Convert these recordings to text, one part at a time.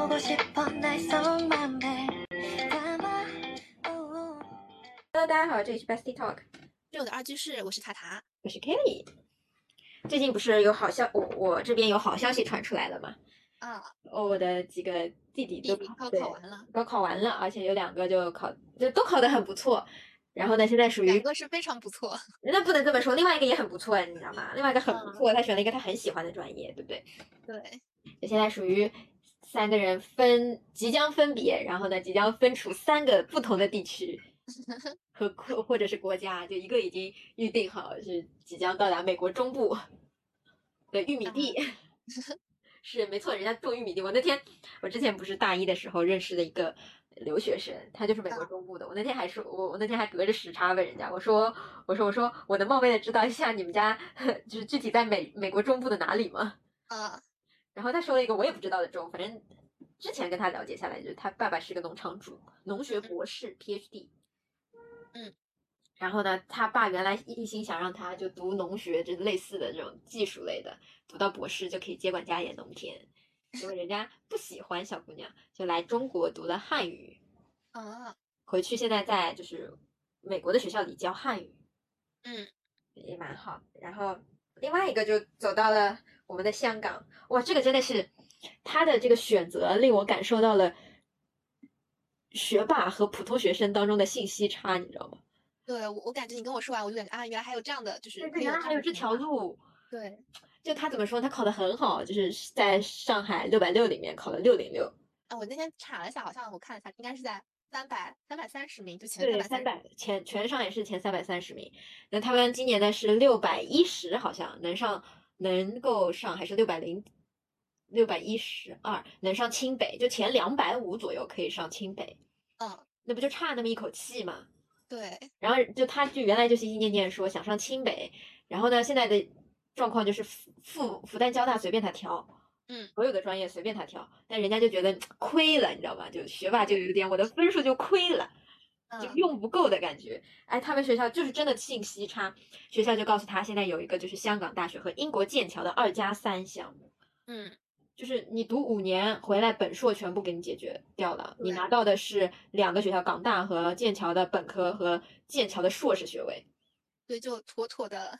Hello，大家好，这里是 Bestie Talk，这我的二居室，我是塔塔。我是 Kelly。最近不是有好消，我我这边有好消息传出来了吗？啊，哦，我的几个弟弟都弟弟高对考完了，高考完了，而且有两个就考就都考得很不错。然后呢，现在属于两个是非常不错。那不能这么说，另外一个也很不错，你知道吗？另外一个很不嗯错，他选了一个他很喜欢的专业，对不对？对，就现在属于三个人分即将分别，然后呢，即将分处三个不同的地区 和或或者是国家，就一个已经预定好是即将到达美国中部的玉米地。是没错，人家种玉米地。我那天我之前不是大一的时候认识的一个留学生，他就是美国啊中部的。我那天还说，我我那天还隔着时差问人家，我说我说我说我能冒昧的知道一下你们家 就是具体在美美国中部的哪里吗？啊，然后他说了一个我也不知道的州，反正之前跟他了解下来，就是他爸爸是个农场主，农学博士 PhD。嗯。然后呢，他爸原来一心想让他就读农学，就类似的这种技术类的，读到博士就可以接管家里的农田。结果人家不喜欢小姑娘，就来中国读了汉语，啊，回去现在在就是美国的学校里教汉语。嗯，也蛮好。然后另外一个就走到了我们的香港，哇，这个真的是他的这个选择令我感受到了学霸和普通学生当中的信息差，你知道吗？对我我感觉你跟我说完，我就感觉啊，原来还有这样的，就是对原来还有这。条路。对，就他怎么说？他考得很好，就是在上海六百六里面考了六零六，啊，我那天查了一下，好像我看了一下，应该是在三百三百三十名，就前对，三百前全上也是前三百三十名。那他们今年的是六百一十，好像能上能够上还是六百零六百一十二，能上清北，就前两百五左右可以上清北，嗯，那不就差那么一口气吗？对，然后就他就原来就心心念念说想上清北，然后呢现在的状况就是复复复旦交大随便他挑，嗯，所有的专业随便他挑，但人家就觉得 亏了，你知道吧？就学霸就有点我的分数就亏了。就嗯，用不够的感觉。哎，他们学校就是真的信息差，学校就告诉他现在有一个就是香港大学和英国剑桥的二加三项目，嗯，就是你读五年回来本硕全部给你解决掉了，你拿到的是两个学校港大和剑桥的本科和剑桥的硕士学位，对，就妥妥的，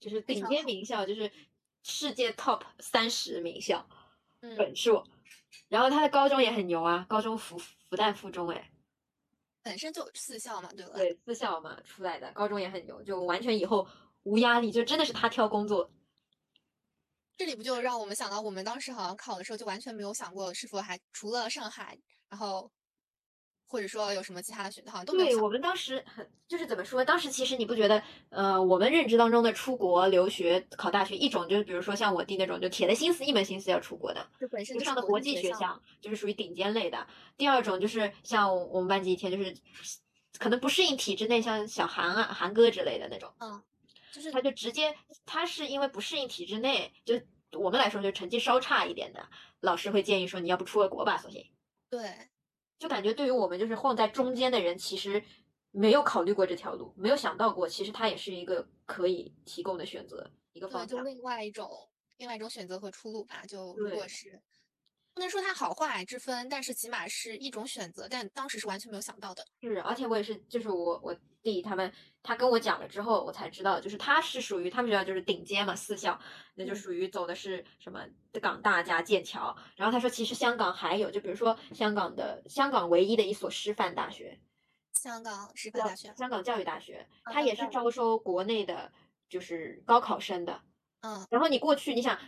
就是顶尖名校，就是世界 top 三十名校嗯，本硕。然后他的高中也很牛啊，高中复复旦附中哎，本身就四校嘛，对吧？对，四校嘛出来的，高中也很牛，就完全以后无压力，就真的是他挑工作。这里不就让我们想到，我们当时好像考的时候就完全没有想过是否还除了上海，然后或者说有什么其他的选择，好像都没有对我们当时很就是怎么说？当时其实你不觉得，呃，我们认知当中的出国留学考大学，一种就是比如说像我弟那种，就铁了心思一门心思要出国的，就本身就就是上的国际学校学校，就是属于顶尖类的。第二种就是像我们班级一天就是可能不适应体制内，像小韩啊、韩哥之类的那种，嗯，就是他就直接他是因为不适应体制内，就我们来说就成绩稍差一点的，老师会建议说你要不出个国吧，索性。对，就感觉对于我们就是晃在中间的人，其实没有考虑过这条路，没有想到过，其实它也是一个可以提供的选择，一个，方向。就另外一种另外一种选择和出路吧。就如对果是不能说它好坏之分，但是起码是一种选择，但当时是完全没有想到的。是，而且我也是，就是我我弟他们，他跟我讲了之后，我才知道，就是他是属于他们学校就是顶尖嘛，四校，那就嗯。属于走的是什么港大加剑桥。然后他说，其实香港还有，就比如说香港的香港唯一的一所师范大学，香港师范大学，香港教育大学，啊它也是招收国内的，就是高考生的。嗯，然后你过去，你想，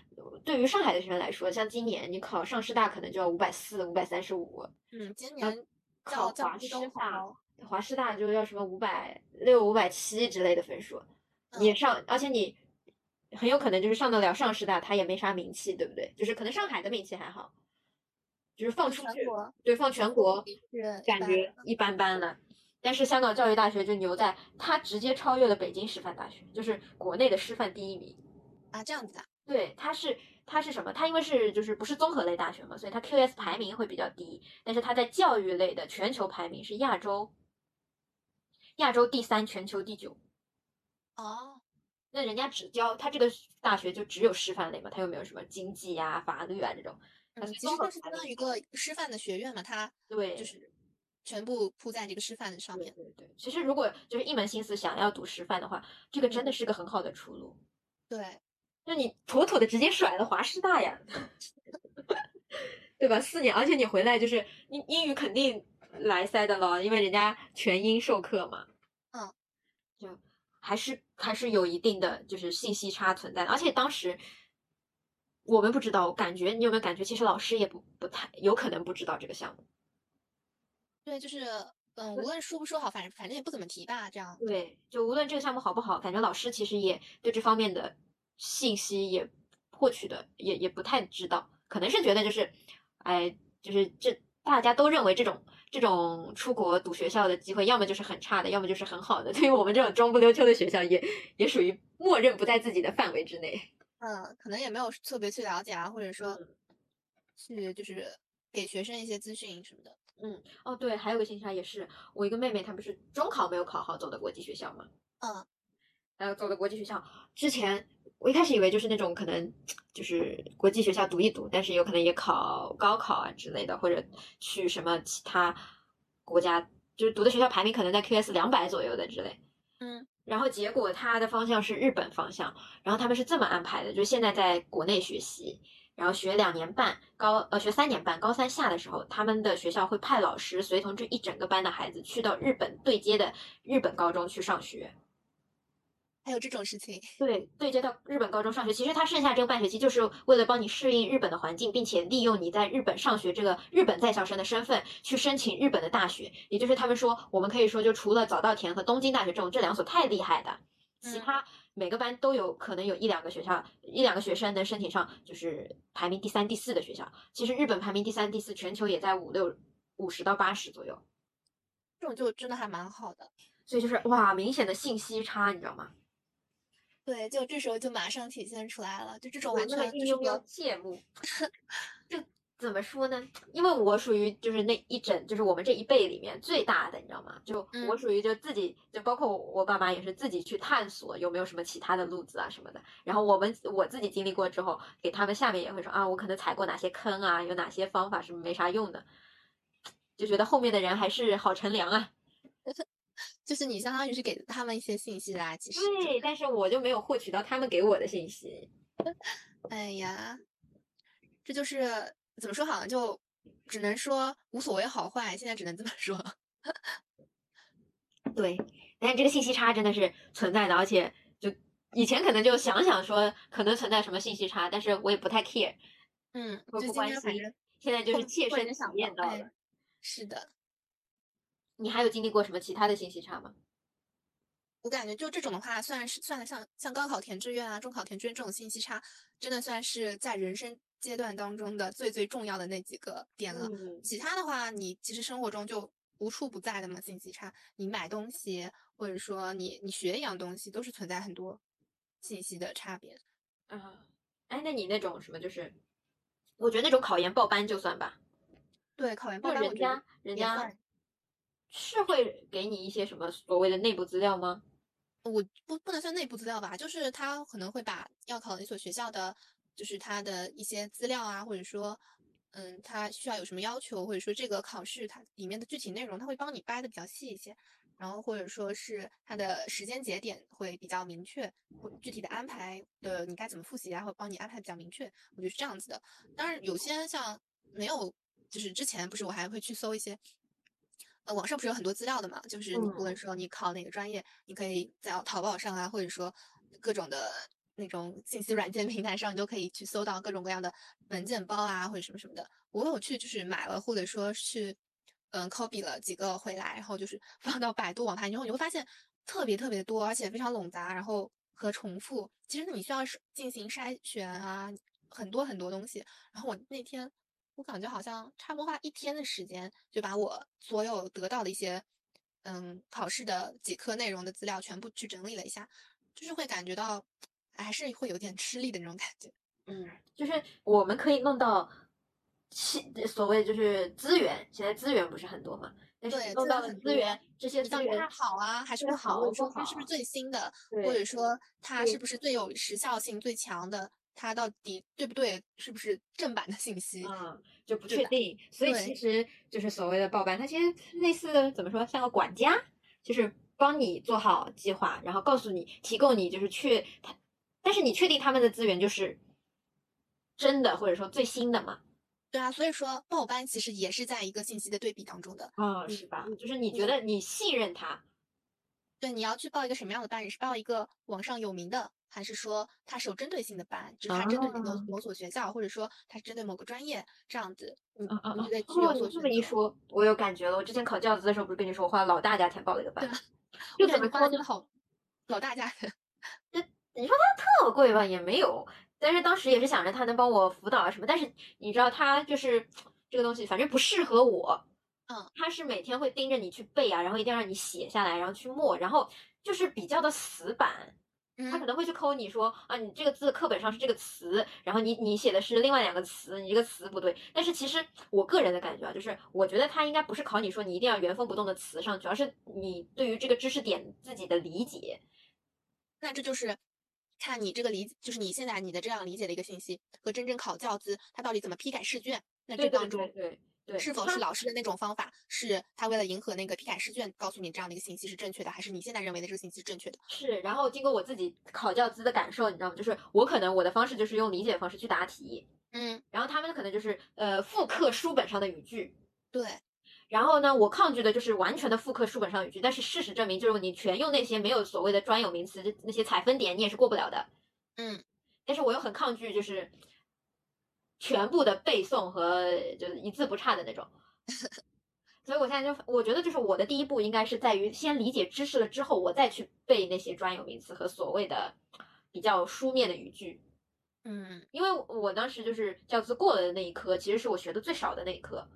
对于上海的学生来说，像今年你考上师大可能就要五百四、五百三十五，嗯，今年考华师大好，华师大就要什么五百六、五百七之类的分数，你嗯上，而且你很有可能就是上得了上师大，它也没啥名气，对不对？就是可能上海的名气还好，就是放出去，对，放全国是感觉一般般了。但是香港教育大学就牛在，它直接超越了北京师范大学，就是国内的师范第一名。啊，这样子啊，对，它是它是什么？它因为是就是不是综合类大学嘛，所以它 QS 排名会比较低，但是它在教育类的全球排名是亚洲亚洲第三，全球第九。哦，那人家只教他这个大学就只有师范类嘛，他又没有什么经济呀、法律啊这种。其实就是相当于一个师范的学院嘛，它对，就是全部铺在这个师范上对面。对对。其实如果就是一门心思想要读师范的话，这个真的是个很好的出路。对，就你妥妥的直接甩了华师大呀，对吧？四年，而且你回来就是英英语肯定来塞的了，因为人家全英授课嘛。还是还是有一定的就是信息差存在的，而且当时我们不知道，我感觉你有没有感觉，其实老师也不不太有可能不知道这个项目。对，就是嗯，无论说不说好，反正反正也不怎么提吧，这样。对，就无论这个项目好不好，感觉老师其实也对这方面的信息也获取的也也不太知道，可能是觉得就是，哎，就是这大家都认为这种这种出国读学校的机会，要么就是很差的，要么就是很好的。对于我们这种中不溜秋的学校也，也属于默认不在自己的范围之内。嗯，可能也没有特别去了解啊，或者说嗯去就是给学生一些资讯什么的。嗯，哦对，还有个信息差也是，我一个妹妹，她不是中考没有考好，走的国际学校嘛。嗯还有走的国际学校，之前我一开始以为就是那种可能就是国际学校读一读，但是有可能也考高考啊之类的，或者去什么其他国家，就是读的学校排名可能在 QS 两百左右的之类。嗯然后结果他的方向是日本方向，然后他们是这么安排的，就是现在在国内学习，然后学两年半，高呃学三年半，高三下的时候，他们的学校会派老师随同这一整个班的孩子去到日本对接的日本高中去上学。还有这种事情。对，对接到日本高中上学，其实他剩下这个半学期就是为了帮你适应日本的环境，并且利用你在日本上学这个日本在校生的身份去申请日本的大学。也就是他们说，我们可以说，就除了早稻田和东京大学这种这两所太厉害的，其嗯他每个班都有可能有一两个学校，一两个学生能申请上，就是排名第三、第四的学校。其实日本排名第三、第四，全球也在五六五十到八十左右。这种就真的还蛮好的。所以就是哇，明显的信息差，你知道吗？对，就这时候就马上体现出来了，就这种完全就是个悠谢幕，就怎么说呢？因为我属于就是那一整，就是我们这一辈里面最大的，你知道吗？就我嗯属于就自己，就包括我我爸妈也是自己去探索有没有什么其他的路子啊什么的。然后我们我自己经历过之后，给他们下面也会说啊，我可能踩过哪些坑啊，有哪些方法是没啥用的，就觉得后面的人还是好乘凉啊。就是你相当于是给他们一些信息啦，其实。对，但是我就没有获取到他们给我的信息。哎呀，这就是怎么说好呢就只能说无所谓好坏，现在只能这么说。对，但是这个信息差真的是存在的，而且就以前可能就想想说可能存在什么信息差，但是我也不太 care，嗯，我不关心。现在就是切身体验到了。是的，你还有经历过什么其他的信息差吗？我感觉就这种的话，算是算得像像高考填志愿啊、中考填志愿这种信息差，真的算是在人生阶段当中的最最重要的那几个点了。嗯，其他的话，你其实生活中就无处不在的嘛，信息差。你买东西，或者说你你学一样东西，都是存在很多信息的差别。啊，哎，那你那种什么就是，我觉得那种考研报班就算吧，对，考研报班，我觉得人家人家是会给你一些什么所谓的内部资料吗？我不不能算内部资料吧，就是他可能会把要考的一所学校的，就是他的一些资料啊，或者说，嗯，他需要有什么要求，或者说这个考试它里面的具体内容，他会帮你掰的比较细一些，然后或者说是它的时间节点会比较明确，或具体的安排的你该怎么复习啊，会帮你安排比较明确，我觉得是这样子的。当然，有些像没有，就是之前不是我还会去搜一些。呃，网上不是有很多资料的嘛？就是你无论嗯说你考哪个专业，你可以在淘宝上啊，或者说各种的那种信息软件平台上，你都可以去搜到各种各样的文件包啊，或者什么什么的。我有去就是买了，或者说是嗯 copy 了几个回来，然后就是 放到百度网盘以后，你会发现特别特别多，而且非常冗杂，然后和重复。其实你需要是进行筛选啊，很多很多东西。然后我那天。我感觉好像差不多花一天的时间，就把我所有得到的一些，嗯，考试的几科内容的资料全部去整理了一下，就是会感觉到还是会有点吃力的那种感觉。嗯，就是我们可以弄到其所谓就是资源，现在资源不是很多嘛？对弄到的资源这些资源它好啊，还是是不好？好或者说它是不是最新的，或者说它是不是最有时效性、最强的？它到底对不对？是不是正版的信息？嗯，就不确定，所以其实就是所谓的报班，它其实类似怎么说，像个管家，就是帮你做好计划，然后告诉你，提供你就是确他，但是你确定他们的资源就是真的或者说最新的嘛？对啊，所以说报班其实也是在一个信息的对比当中的。啊、你是吧？就是你你觉得你信任他，对，你要去报一个什么样的班？你是报一个网上有名的，还是说它是有针对性的班，就是它针对某啊某所学校，或者说它是针对某个专业这样子？你啊啊啊你就得！去哦，有你这。么一说，我有感觉了。我之前考教资的时候，不是跟你说我花了老大价钱报了一个班 就感觉怎么花了真的好老大价钱。你说它特贵吧，也没有。但是当时也是想着他能帮我辅导啊什么，但是你知道他就是这个东西，反正不适合我。嗯，他是每天会盯着你去背啊，然后一定要让你写下来，然后去默，然后就是比较的死板。他可嗯，能会去抠你说啊，你这个字课本上是这个词，然后你你写的是另外两个词，你这个词不对。但是其实我个人的感觉啊，就是我觉得他应该不是考你说你一定要原封不动的词上去，而是你对于这个知识点自己的理解。那这就是看你这个理，就是你现在你的这样理解的一个信息和真正考教资他到底怎么批改试卷，那这当中对对对，是否是老师的那种方法，是他为了迎合那个批改试卷，告诉你这样的一个信息是正确的，还是你现在认为的这个信息是正确的？是，然后经过我自己考教资的感受，你知道吗？就是我可能我的方式就是用理解方式去答题，嗯，然后他们可能就是呃复刻书本上的语句，对，然后呢，我抗拒的就是完全的复刻书本上语句，但是事实证明，就是你全用那些没有所谓的专有名词，这那些采分点，你也是过不了的。嗯，但是我又很抗拒，就是全部的背诵和就是一字不差的那种。所以我现在就我觉得，就是我的第一步应该是在于先理解知识了之后，我再去背那些专有名词和所谓的比较书面的语句。嗯，因为我当时就是教资过了的那一科，其实是我学的最少的那一科。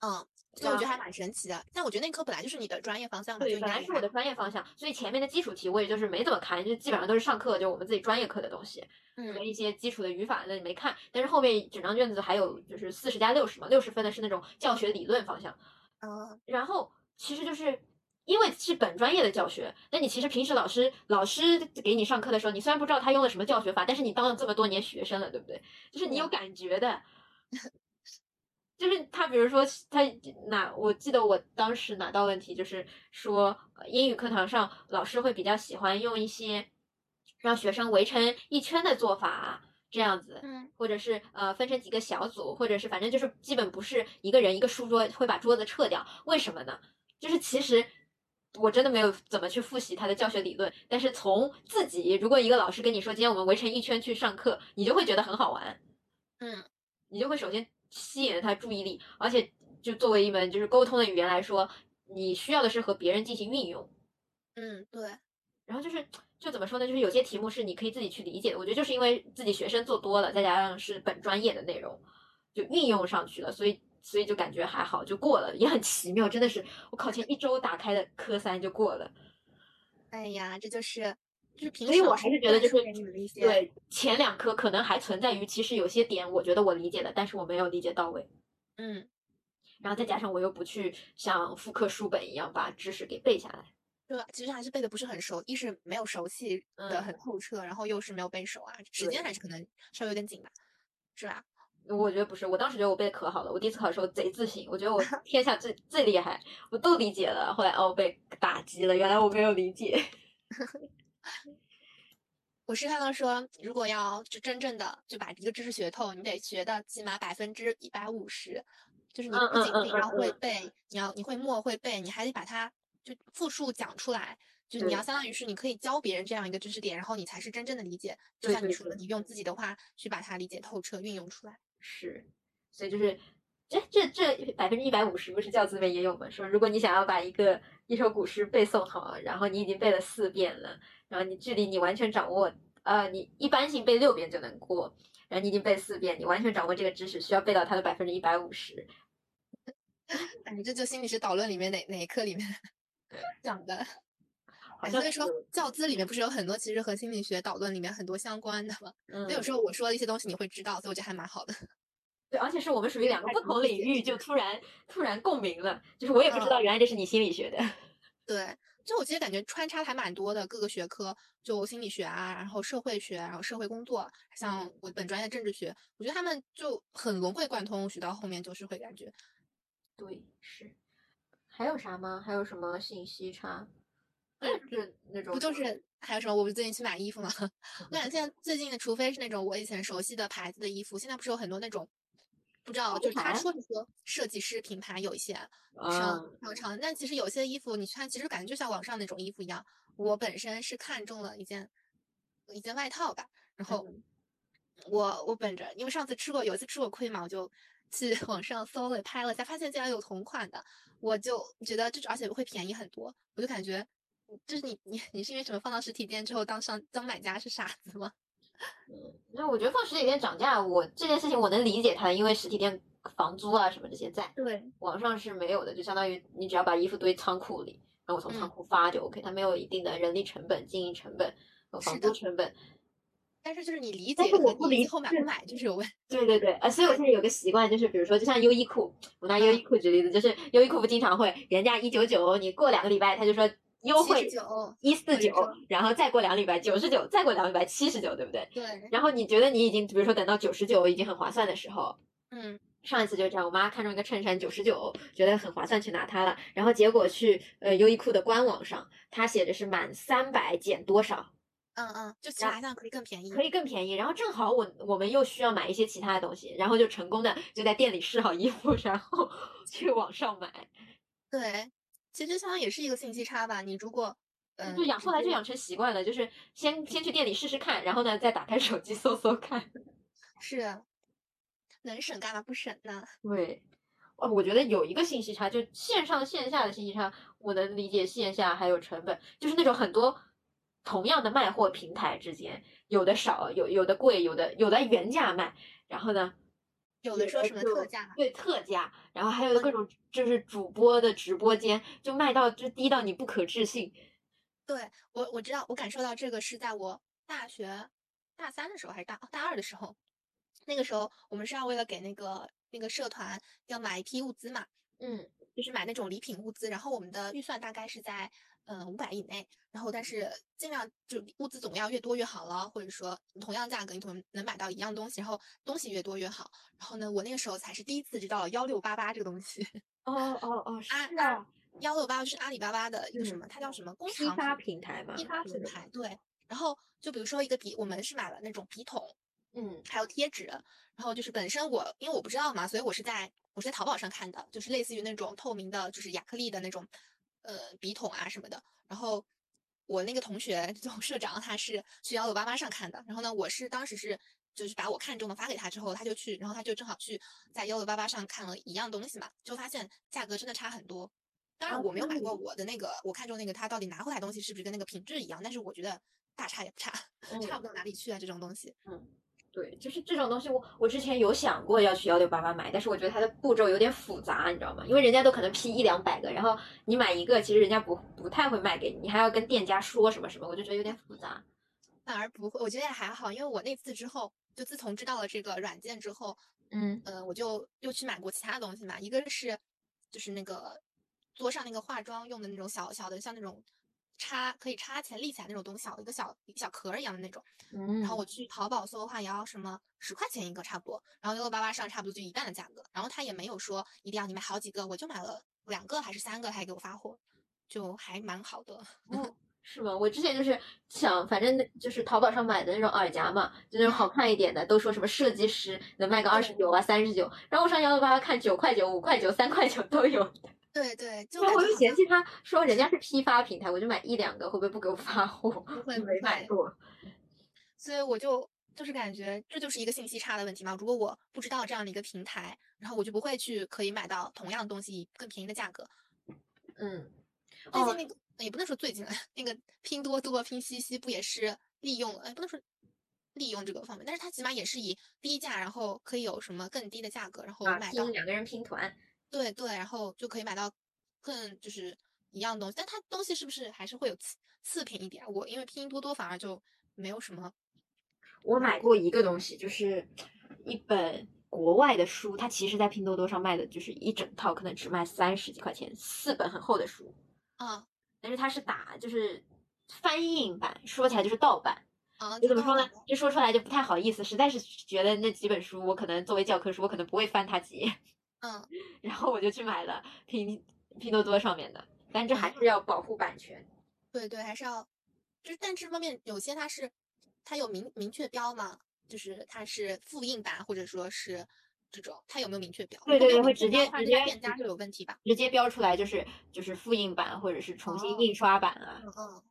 嗯，所以我觉得还蛮神奇的。但我觉得那科本来就是你的专业方向嘛，对，本来是我的专业方向，所以前面的基础题我也就是没怎么看，就基本上都是上课就我们自己专业课的东西，和嗯一些基础的语法那没看。但是后面整张卷子还有就是四十加六十嘛，六十分的是那种教学理论方向，嗯然后其实就是因为是本专业的教学，那你其实平时老师老师给你上课的时候，你虽然不知道他用了什么教学法，但是你当了这么多年学生了，对不对？就是你有感觉的。就是他，比如说他哪，我记得我当时拿到问题，就是说呃英语课堂上老师会比较喜欢用一些让学生围成一圈的做法，这样子，嗯或者是呃分成几个小组，或者是反正就是基本不是一个人一个书桌会把桌子撤掉，为什么呢？就是其实我真的没有怎么去复习他的教学理论，但是从自己，如果一个老师跟你说今天我们围成一圈去上课，你就会觉得很好玩，嗯你就会首先吸引了他注意力，而且就作为一门就是沟通的语言来说，你需要的是和别人进行运用。嗯，对，然后就是就怎么说呢？就是有些题目是你可以自己去理解的。我觉得就是因为自己学生做多了，再加上是本专业的内容，就运用上去了，所以所以就感觉还好，就过了，也很奇妙。真的是我考前一周打开的科三就过了。哎呀，这就是就是平所以我还是觉得就是对前两科可能还存在于，其实有些点我觉得我理解了，但是我没有理解到位。嗯。然后再加上我又不去像复刻书本一样把知识给背下来。对，其实还是背的不是很熟，一是没有熟悉的嗯很透彻，然后又是没有背熟啊，时间还是可能稍微有点紧吧，是吧？我觉得不是，我当时觉得我背的可好了，我第一次考的时候贼自信，我觉得我 天下最最厉害，我都理解了。后来哦被打击了，原来我没有理解。我是看到说，如果要就真正的就把一个知识学透，你得学到起码百分之一百五十，就是你嗯不仅要会嗯背，你要你会默会背，你还得把它就复述讲出来。就是你要相当于是你可以教别人这样一个知识点，然后你才是真正的理解。就像你说的，你用自己的话去把它理解透彻，运用出来。是，所以就是这这这百分之一百五十不是教资里面也有吗？说如果你想要把一个一首古诗背诵好，然后你已经背了四遍了，然后你距离你完全掌握，呃，你一般性背六遍就能过，然后你已经背四遍，你完全掌握这个知识，需要背到它的百分之一百五十。你这就心理学导论里面哪哪一课里面讲的。哎，好像所以说教资里面不是有很多其实和心理学导论里面很多相关的吗？嗯所以有时候我说的一些东西你会知道，所以我觉得还蛮好的。对，而且是我们属于两个不同领域，就突然突然共鸣了，就是我也不知道原来这是你心理学的。对，就我其实感觉穿插还蛮多的，各个学科，就心理学啊，然后社会学，然后社会工作，像我本专业政治学，我觉得他们就很融会贯通，学到后面就是会感觉，对，是。还有啥吗？还有什么信息差？就是那种不就是还有什么？我不是最近去买衣服吗，我感觉 现在最近的，除非是那种我以前熟悉的牌子的衣服，现在不是有很多那种。不知道，就是他说是说设计师品牌有一些啊上上场，但其实有些衣服你穿，其实感觉就像网上那种衣服一样。我本身是看中了一件一件外套吧，然后嗯我我本着，因为上次吃过有一次吃过亏嘛，我就去网上搜了拍了一下，发现竟然有同款的，我就觉得这而且会便宜很多，我就感觉。就是你你你是因为什么放到实体店之后当上当买家是傻子吗？那我觉得放实体店涨价，我这件事情我能理解它，因为实体店房租啊什么这些在，对，网上是没有的，就相当于你只要把衣服堆仓库里，然后我从仓嗯库发就 OK，它没有一定的人力成本、经营成本和房租成本。但是就是你理但解我不理解后买不买就是有问题。对对对，呃，所以我现在有个习惯，就是比如说，就像优衣库，我拿优衣库举例子，就是优衣库不经常会原价一九九，你过两个礼拜他就说优惠79一四九然后再过两个礼拜九十九，再过两个礼拜七十九，对不对？对，然后你觉得你已经，比如说等到九十九已经很划算的时候，嗯，上一次就是这样，我妈看中一个衬衫九十九，觉得很划算，去拿它了。然后结果去呃优衣库的官网上，它写着是满三百减多少，嗯嗯，就其实然好像可以更便宜。可以更便宜。然后正好我我们又需要买一些其他的东西，然后就成功的就在店里试好衣服，然后 去网上买。对，其实相当于也是一个信息差吧。你如果嗯，就养后来就养成习惯了，就是先先去店里试试看，然后呢再打开手机搜搜看。是能省干嘛不省呢？对，哦，我觉得有一个信息差，就线上线下的信息差，我能理解线下还有成本，就是那种很多同样的卖货平台之间，有的少，有有的贵，有的有的原价卖，然后呢，有的说什么特价，对特价，然后还有的各种就是主播的直播间就卖到就低到你不可置信。对我我知道，我感受到这个是在我大学大三的时候还是大大二的时候，那个时候我们是要为了给那个那个社团要买一批物资嘛，嗯。就是买那种礼品物资，然后我们的预算大概是在嗯五百以内，然后但是尽量就物资总量越多越好了，或者说同样价格你同能买到一样东西，然后东西越多越好。然后呢，我那个时候才是第一次知道幺六八八这个东西，哦 哦哦，是啊啊，幺六八八是阿里巴巴的一个什嗯么，它叫什么工批发厂平台嘛，批发是的，品牌，对。然后就比如说一个笔，我们是买了那种笔筒，嗯。还有贴纸，然后就是本身我因为我不知道嘛，所以我是在我是在淘宝上看的，就是类似于那种透明的，就是亚克力的那种呃笔筒啊什么的。然后我那个同学就社长他是去幺六八八上看的，然后呢我是当时是就是把我看中的发给他之后，他就去，然后他就正好去在幺六八八上看了一样东西嘛，就发现价格真的差很多。当然我没有买过我的那个我看中那个，他到底拿回来东西是不是跟那个品质一样？但是我觉得大差也不差，差不到哪里去啊这种东西。对，就是这种东西我，我之前有想过要去幺六八八买，但是我觉得它的步骤有点复杂，你知道吗？因为人家都可能批一两百个，然后你买一个，其实人家不不太会卖给你，你还要跟店家说什么什么，我就觉得有点复杂。反而不会，我觉得也还好，因为我那次之后，就自从知道了这个软件之后，嗯呃，我就又去买过其他的东西嘛，一个是就是那个桌上那个化妆用的那种小小的，像那种插可以插起来立起来那种东西，小的一个小一个小壳儿一样的那种。嗯然后我去淘宝搜的话，也要什么十块钱一个差不多，然后幺六八八上差不多就一半的价格，然后他也没有说一定要你买好几个，我就买了两个还是三个，他还给我发货，就还蛮好的。哦，是吗？我之前就是想，反正那就是淘宝上买的那种耳夹嘛，就那种好看一点的，都说什么设计师能卖个二十九啊、三十九，然后我上幺六八八看九块九、五块九、三块九都有。对对，就我就嫌弃他说人家是批发平台，我就买一两个，会不会不给我发货？不 会没买过。所以我就就是感觉这就是一个信息差的问题嘛。如果我不知道这样的一个平台，然后我就不会去可以买到同样的东西以更便宜的价格。嗯，最近哦那个、也不能说最近了，那个拼多多、拼夕夕不也是利用了？哎，不能说利用这个方面，但是它起码也是以低价，然后可以有什么更低的价格，然后啊，买到、拼两个人拼团，对对，然后就可以买到更就是一样东西。但它东西是不是还是会有次次品一点啊？我因为拼多多反而就没有什么。我买过一个东西，就是一本国外的书，它其实在拼多多上卖的就是一整套，可能只卖三十几块钱，四本很厚的书。啊但是它是打就是翻印版，说起来就是盗版。啊，就怎么说呢知道了？这说出来就不太好意思，实在是觉得那几本书我可能作为教科书，我可能不会翻它几页，嗯，然后我就去买了拼拼多多上面的，但这还是要保护版权。对对，还是要，就是但这方面有些它是它有明明确标嘛，就是它是复印版或者说是这种，它有没有明确标？对对对会直接直接店家就有问题吧？直接标出来就是就是复印版或者是重新哦印刷版啊，嗯嗯，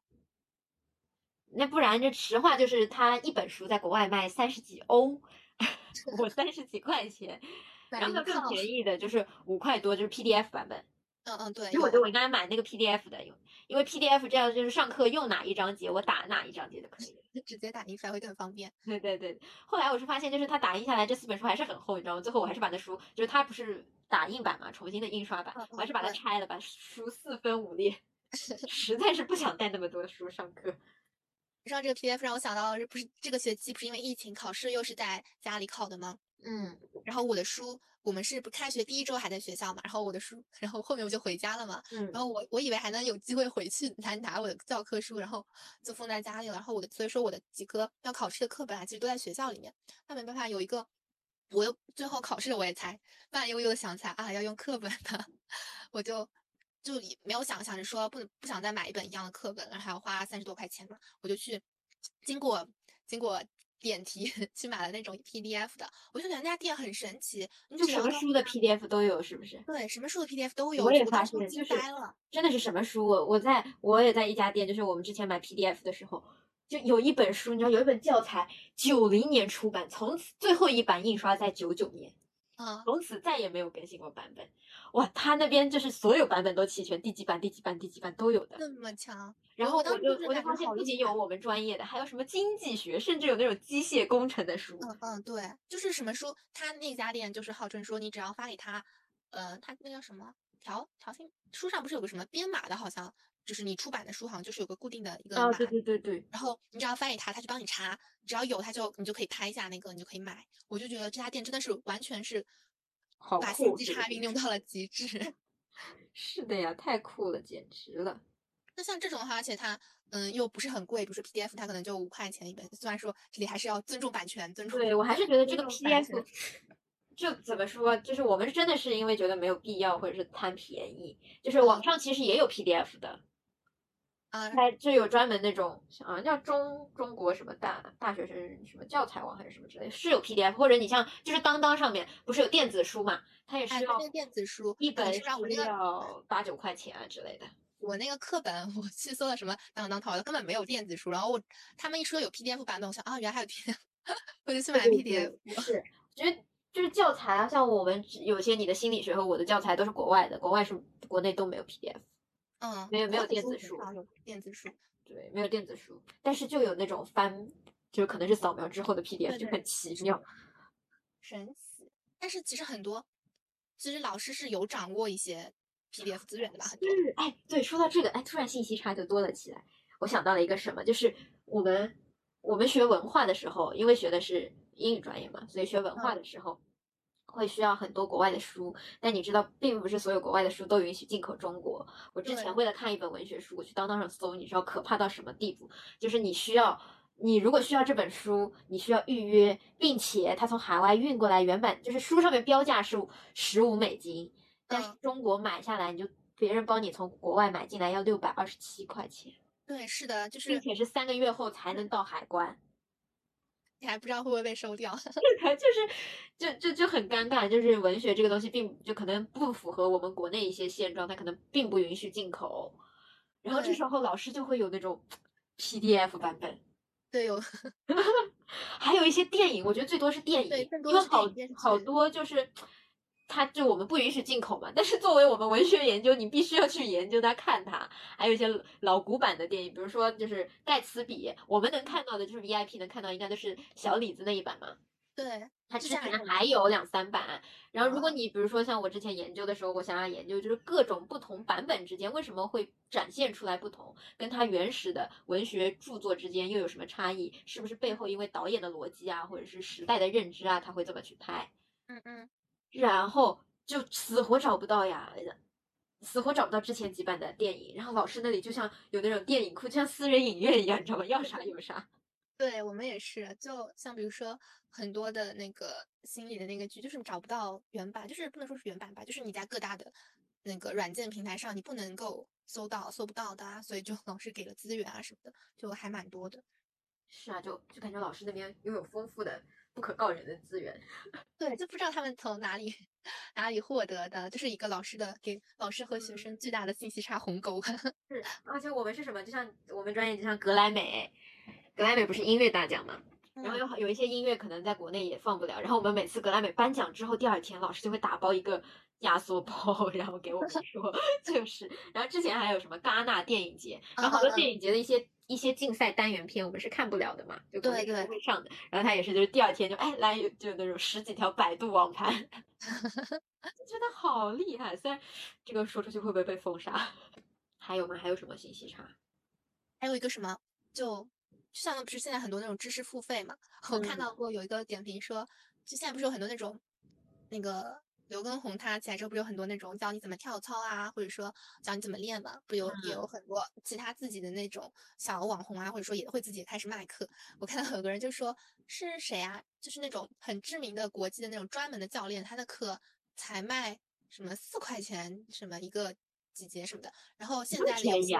那不然这实话就是它一本书在国外卖三十几欧，我三十几块钱，买然后更便宜的就是五块多，就是 PDF 版本。嗯嗯对，其实我觉得我应该买那个 PDF 的，因为因为 PDF 这样就是上课用哪一章节我打哪一章节就可以了。直接打印出来会更方便。对对对，后来我是发现，就是它打印下来这四本书还是很厚，你知道吗？最后我还是把那书，就是它不是打印版嘛，重新的印刷版嗯，我还是把它拆了，把书四分五裂，实在是不想带那么多书上课。你知道这个 PDF 让我想到，不是这个学期不是因为疫情考试又是在家里考的吗？嗯，然后我的书，我们是不开学第一周还在学校嘛，然后我的书，然后后面我就回家了嘛，嗯。然后我我以为还能有机会回去来拿我的教科书，然后就放在家里了，然后我的所以说我的几科要考试的课本啊，其实都在学校里面，那没办法，有一个我又最后考试我也才慢悠悠的想起来啊要用课本的，我就就也没有想想着说不能不想再买一本一样的课本，然后还要花三十多块钱嘛，我就去经过经过点题 去买了那种 PDF 的，我就觉得那家店很神奇，你就什么书的 PDF 都有，是不是？对什么书的 PDF 都有，我也发现就是呆了。真的是什么书？我我在我也在一家店，就是我们之前买 PDF 的时候，就有一本书，你知道有一本教材，九零年出版，从此最后一版印刷在九九年，啊，从此再也没有更新过版本。哇，他那边就是所有版本都齐全，第几版、第几版、第几版都有的。那么强。然后我我当时就我就就是感觉发现不仅有我们专业的，还有什么经济学，甚至有那种机械工程的书。嗯嗯，对，就是什么书，他那家店就是号称说你只要发给他，呃，他那叫什么条条形书上不是有个什么编码的，好像就是你出版的书好像就是有个固定的一个哦，码，对对对对，然后你只要发给他，他就帮你查，只要有他就你就可以拍一下那个，你就可以买。我就觉得这家店真的是完全是好把信息差运用到了极致。是的呀，太酷了，简直了。那像这种的话，而且它嗯又不是很贵，比如说 PDF 它可能就五块钱一本，虽然说这里还是要尊重版权，尊重对我还是觉得这个 PDF 就怎么说，就是我们真的是因为觉得没有必要，或者是贪便宜。就是网嗯上其实也有 PDF 的，啊，它就有专门那种啊叫中中国什么大大学生什么教材网还是什么之类，是有 PDF，或者你像就是当当上面不是有电子书嘛，它也是要电子书一本嗯是让我那是个要八九块钱啊之类的。我那个课本，我去搜了什么当当淘宝，根本没有电子书。然后我他们一说有 PDF 版本，我想啊，原来还有 PDF，我就去买 PDF。对是，觉得就是教材啊，像我们有些你的心理学和我的教材都是国外的，国外是国内都没有 PDF，嗯，没有没有电子书电子书。对，没有电子书，但是就有那种翻，就是可能是扫描之后的 PDF，就对很奇妙。神奇。但是其实很多，其实老师是有掌握一些 PDF 资源的吧？很多。是，哎，对，说到这个，哎，突然信息差就多了起来。我想到了一个什么，就是我们我们学文化的时候，因为学的是英语专业嘛，所以学文化嗯的时候。会需要很多国外的书，但你知道，并不是所有国外的书都允许进口中国。我之前为了看一本文学书，我去当当上搜，你知道可怕到什么地步？就是你需要，你如果需要这本书，你需要预约，并且它从海外运过来，原版就是书上面标价是十五美金，但是嗯中国买下来，你就别人帮你从国外买进来要六百二十七块钱，对，是的，就是并且是三个月后才能到海关。你还不知道会不会被收掉。就是就就就很尴尬，就是文学这个东西并就可能不符合我们国内一些现状，它可能并不允许进口。然后这时候老师就会有那种 PDF 版本，对，有 还有一些电影，我觉得最多是电影，对更多因为好好剧多就是。它就我们不允许进口嘛，但是作为我们文学研究，你必须要去研究它、看它。还有一些老古板的电影，比如说就是盖茨比，我们能看到的就是 VIP 能看到，应该都是小李子那一版嘛。对，它之前之前还有两三版，然后如果哦你比如说像我之前研究的时候，我想要研究就是各种不同版本之间为什么会展现出来不同，跟它原始的文学著作之间又有什么差异，是不是背后因为导演的逻辑啊，或者是时代的认知啊，他会这么去拍？嗯嗯，然后就死活找不到呀，死活找不到之前几版的电影。然后老师那里就像有那种电影库，就像私人影院一样，你知道吗？要啥有啥。对我们也是，就像比如说很多的那个心理的那个剧，就是找不到原版，就是不能说是原版吧，就是你在各大的那个软件平台上你不能够搜到、搜不到的啊，所以就老师给了资源啊什么的，就还蛮多的。是啊，就就感觉老师那边拥有丰富的、不可告人的资源。对，就不知道他们从哪里哪里获得的，就是一个老师的给老师和学生巨大的信息差鸿沟。是，而且我们是什么？就像我们专业，就像格莱美。格莱美不是音乐大奖吗？然后有有一些音乐可能在国内也放不了。然后我们每次格莱美颁奖之后，第二天老师就会打包一个压缩包，然后给我们说，就是。然后之前还有什么戛纳电影节，然后好多电影节的一些一些竞赛单元片，我们是看不了的嘛，就对对不会上的。然后他也是，就是第二天就哎来就那种十几条百度网盘，就觉得好厉害。虽然这个说出去会不会被封杀？还有吗？还有什么信息差？还有一个什么就。就像不是现在很多那种知识付费嘛，我看到过有一个点评说，就现在不是有很多那种，那个刘畊宏他起来之后不是有很多那种教你怎么跳操啊，或者说教你怎么练嘛，不有也有很多其他自己的那种小网红啊，或者说也会自己开始卖课。我看到有个人就说是谁啊，就是那种很知名的国际的那种专门的教练，他的课才卖什么四块钱什么一个几节什么的，然后现在便宜，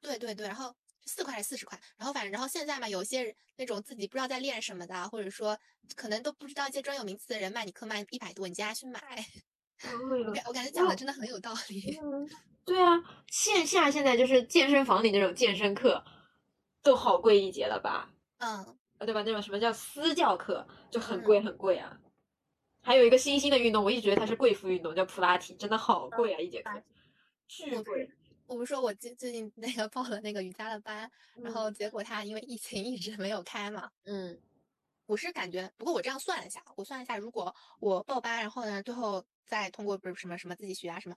对对对，然后。四块还是四十块？然后反正，然后现在嘛，有些那种自己不知道在练什么的，或者说可能都不知道一些专有名词的人卖你课卖一百多，你接下去买。我感我感觉讲的真的很有道理。对啊，线下现在就是健身房里那种健身课，都好贵一节了吧？嗯，对吧？那种什么叫私教课就很贵很贵啊。还有一个新兴的运动，我一直觉得它是贵妇运动，叫普拉提，真的好贵啊，一节课，巨贵。我不是说，我最最近那个报了那个瑜伽的班，然后结果他因为疫情一直没有开嘛。嗯，我是感觉，不过我这样算了一下，我算了一下，如果我报班，然后呢，最后再通过不是什么什么自己学啊什么，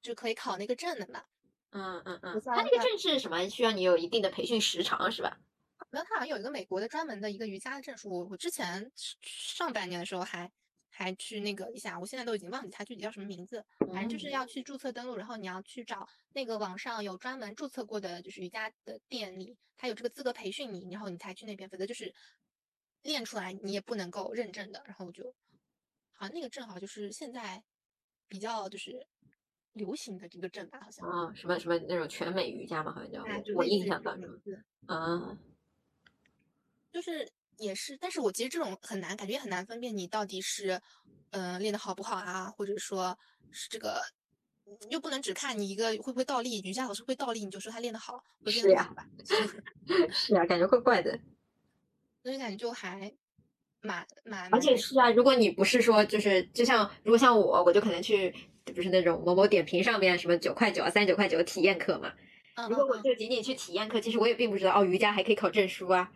就可以考那个证的嘛。嗯嗯嗯。他那个证是什么？需要你有一定的培训时长是吧？没有，他好像有一个美国的专门的一个瑜伽的证书。我我之前上半年的时候还。还去那个一下，我现在都已经忘记它具体叫什么名字，反正就是要去注册登录，然后你要去找那个网上有专门注册过的，就是瑜伽的店里，他有这个资格培训你，然后你才去那边，否则就是练出来你也不能够认证的。然后就好像那个证好就是现在比较就是流行的这个证吧，好像啊什么什么那种全美瑜伽嘛，好像叫我印象当中啊，就是。也是，但是我其实这种很难，感觉也很难分辨你到底是，嗯，练得好不好啊，或者说是这个，又不能只看你一个会不会倒立，瑜伽老师会倒立，你就说他练得好，是呀，是呀，感觉怪怪的，所以感觉就还蛮蛮，而且是啊，如果你不是说就是就像如果像我，我就可能去不是那种某某点评上面什么九块九啊，三十九块九体验课嘛，如果我就仅仅去体验课，其实我也并不知道哦，瑜伽还可以考证书啊。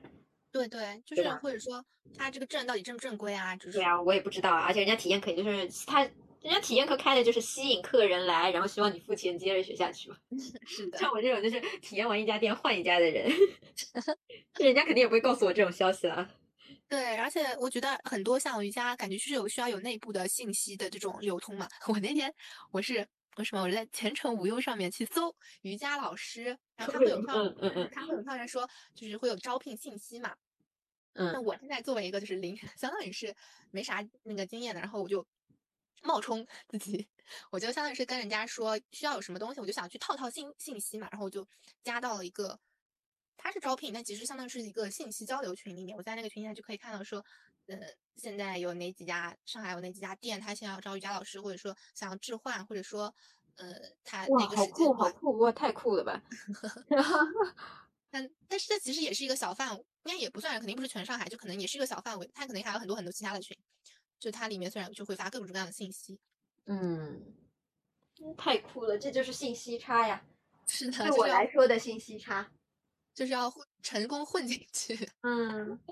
对对，就是或者说他这个证到底正不正规啊？就是对啊，我也不知道啊。而且人家体验课就是他，人家体验课开的就是吸引客人来，然后希望你付钱接着学下去嘛。是的，像我这种就是体验完一家店换一家的人，人家肯定也不会告诉我这种消息了。对，而且我觉得很多像瑜伽，感觉就是有需要有内部的信息的这种流通嘛。我那天我是。为什么我在前程无忧上面去搜瑜伽老师，然后他会有上，他会有上面说就是会有招聘信息嘛。嗯，那我现在作为一个就是零，相当于是没啥那个经验的，然后我就冒充自己，我就相当于是跟人家说需要有什么东西，我就想去套套信信息嘛，然后我就加到了一个，他是招聘，但其实相当于是一个信息交流群里面，我在那个群里面就可以看到说。呃，现在有哪几家？上海有哪几家店？他现在要招瑜伽老师，或者说想要置换，或者说，呃，他那个时间好酷，好酷！哇，太酷了吧！但但是这其实也是一个小范围，应该也不算，肯定不是全上海，就可能也是一个小范围。它可能还有很多很多其他的群，就它里面虽然就会发各种各样的信息。嗯，太酷了，这就是信息差呀！是的，对我来说的信息差，就是要混成功混进去。嗯。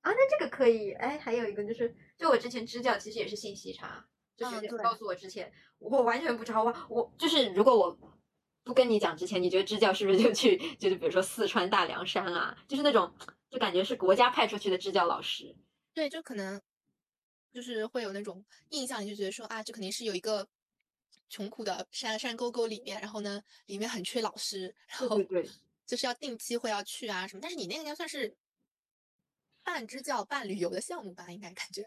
啊，那这个可以，哎，还有一个就是，就我之前支教其实也是信息差，就是告诉我之前我完全不知道，我我就是如果我不跟你讲之前，你觉得支教是不是就去就是比如说四川大凉山啊，就是那种就感觉是国家派出去的支教老师，对，就可能就是会有那种印象，你就觉得说啊，这肯定是有一个穷苦的山山沟沟里面，然后呢，里面很缺老师，然后对 就是要定期会要去啊什么。但是你那个应该算是半支教半旅游的项目吧？应该感觉。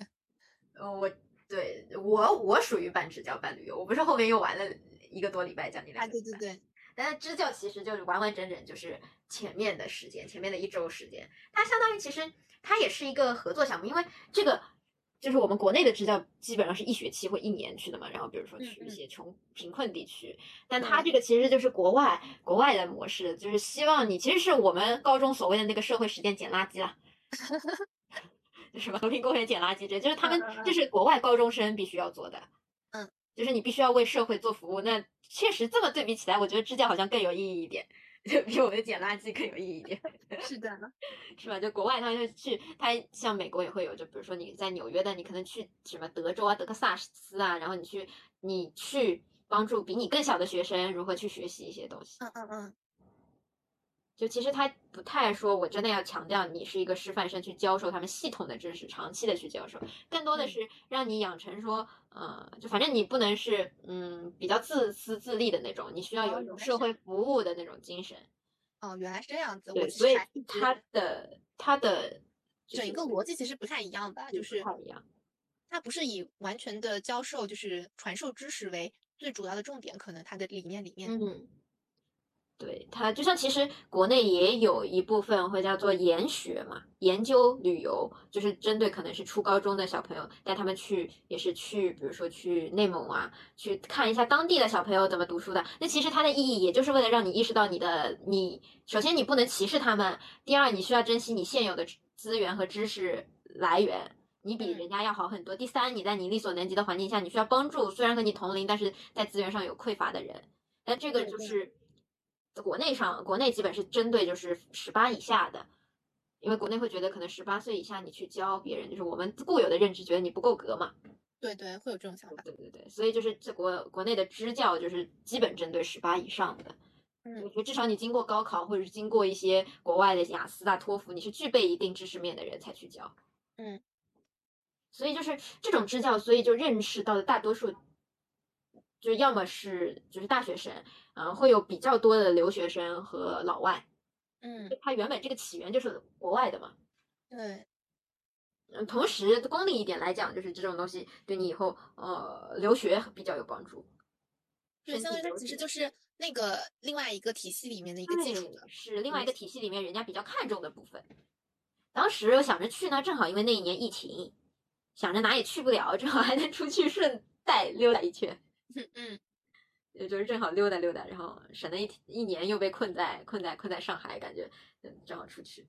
呃，我对我我属于半支教半旅游，我不是后面又玩了一个多礼拜，将近两啊，个礼拜。对对对，但是支教其实就是完完整整就是前面的时间，前面的一周时间，它相当于其实它也是一个合作项目，因为这个就是我们国内的支教基本上是一学期或一年去的嘛，然后比如说嗯去一嗯些穷贫困地区，但它这个其实就是国外国外的模式，就是希望你其实是我们高中所谓的那个社会实践捡垃圾啦。就什么和平公园捡垃圾这，就是他们嗯嗯嗯。这是国外高中生必须要做的，嗯，就是你必须要为社会做服务。那确实这么对比起来，我觉得支教好像更有意义一点，就比我们捡垃圾更有意义一点，是的，是吧？就国外他们就去，他像美国也会有，就比如说你在纽约的，你可能去什么德州啊、德克萨斯啊，然后你去你去帮助比你更小的学生如何去学习一些东西。嗯嗯嗯，就其实他不太说，我真的要强调你是一个师范生去教授他们系统的知识，长期的去教授，更多的嗯是让你养成说，呃，就反正你不能是嗯比较自私自利的那种，你需要有社会服务的那种精神。哦，原来是这样子。我对，所以他的他的就是整一个逻辑其实不太一样吧，就是不是太一样。它不是以完全的教授，就是传授知识为最主要的重点，可能它的理念里面，嗯，对，它就像其实国内也有一部分会叫做研学嘛，研究旅游，就是针对可能是初高中的小朋友，带他们去，也是去，比如说去内蒙啊，去看一下当地的小朋友怎么读书的。那其实它的意义也就是为了让你意识到你的，你首先你不能歧视他们，第二你需要珍惜你现有的资源和知识来源。你比嗯人家要好很多。第三，你在你力所能及的环境下，你需要帮助虽然和你同龄，但是在资源上有匮乏的人。但这个就是在国内上，国内基本是针对就是十八以下的，因为国内会觉得可能十八岁以下你去教别人，就是我们固有的认知，觉得你不够格嘛。对对，会有这种想法。对对对，所以就是这国国内的支教就是基本针对十八以上的。嗯我嗯觉得至少你经过高考，或者是经过一些国外的雅思啊、托福，你是具备一定知识面的人才去教。嗯，所以就是这种支教，所以就认识到的大多数，就要么是就是大学生，嗯、会有比较多的留学生和老外。嗯，它原本这个起源就是国外的嘛。对，嗯，同时功利一点来讲，就是这种东西对你以后呃留学比较有帮助。对，相当于它其实就是那个另外一个体系里面的一个基础对的。是另外一个体系里面人家比较看重的部分。当时我想着去呢，正好因为那一年疫情，想着哪也去不了，正好还能出去顺带溜达一圈，嗯，也就是正好溜达溜达，然后省得一一年又被困在困在困在上海，感觉嗯正好出去。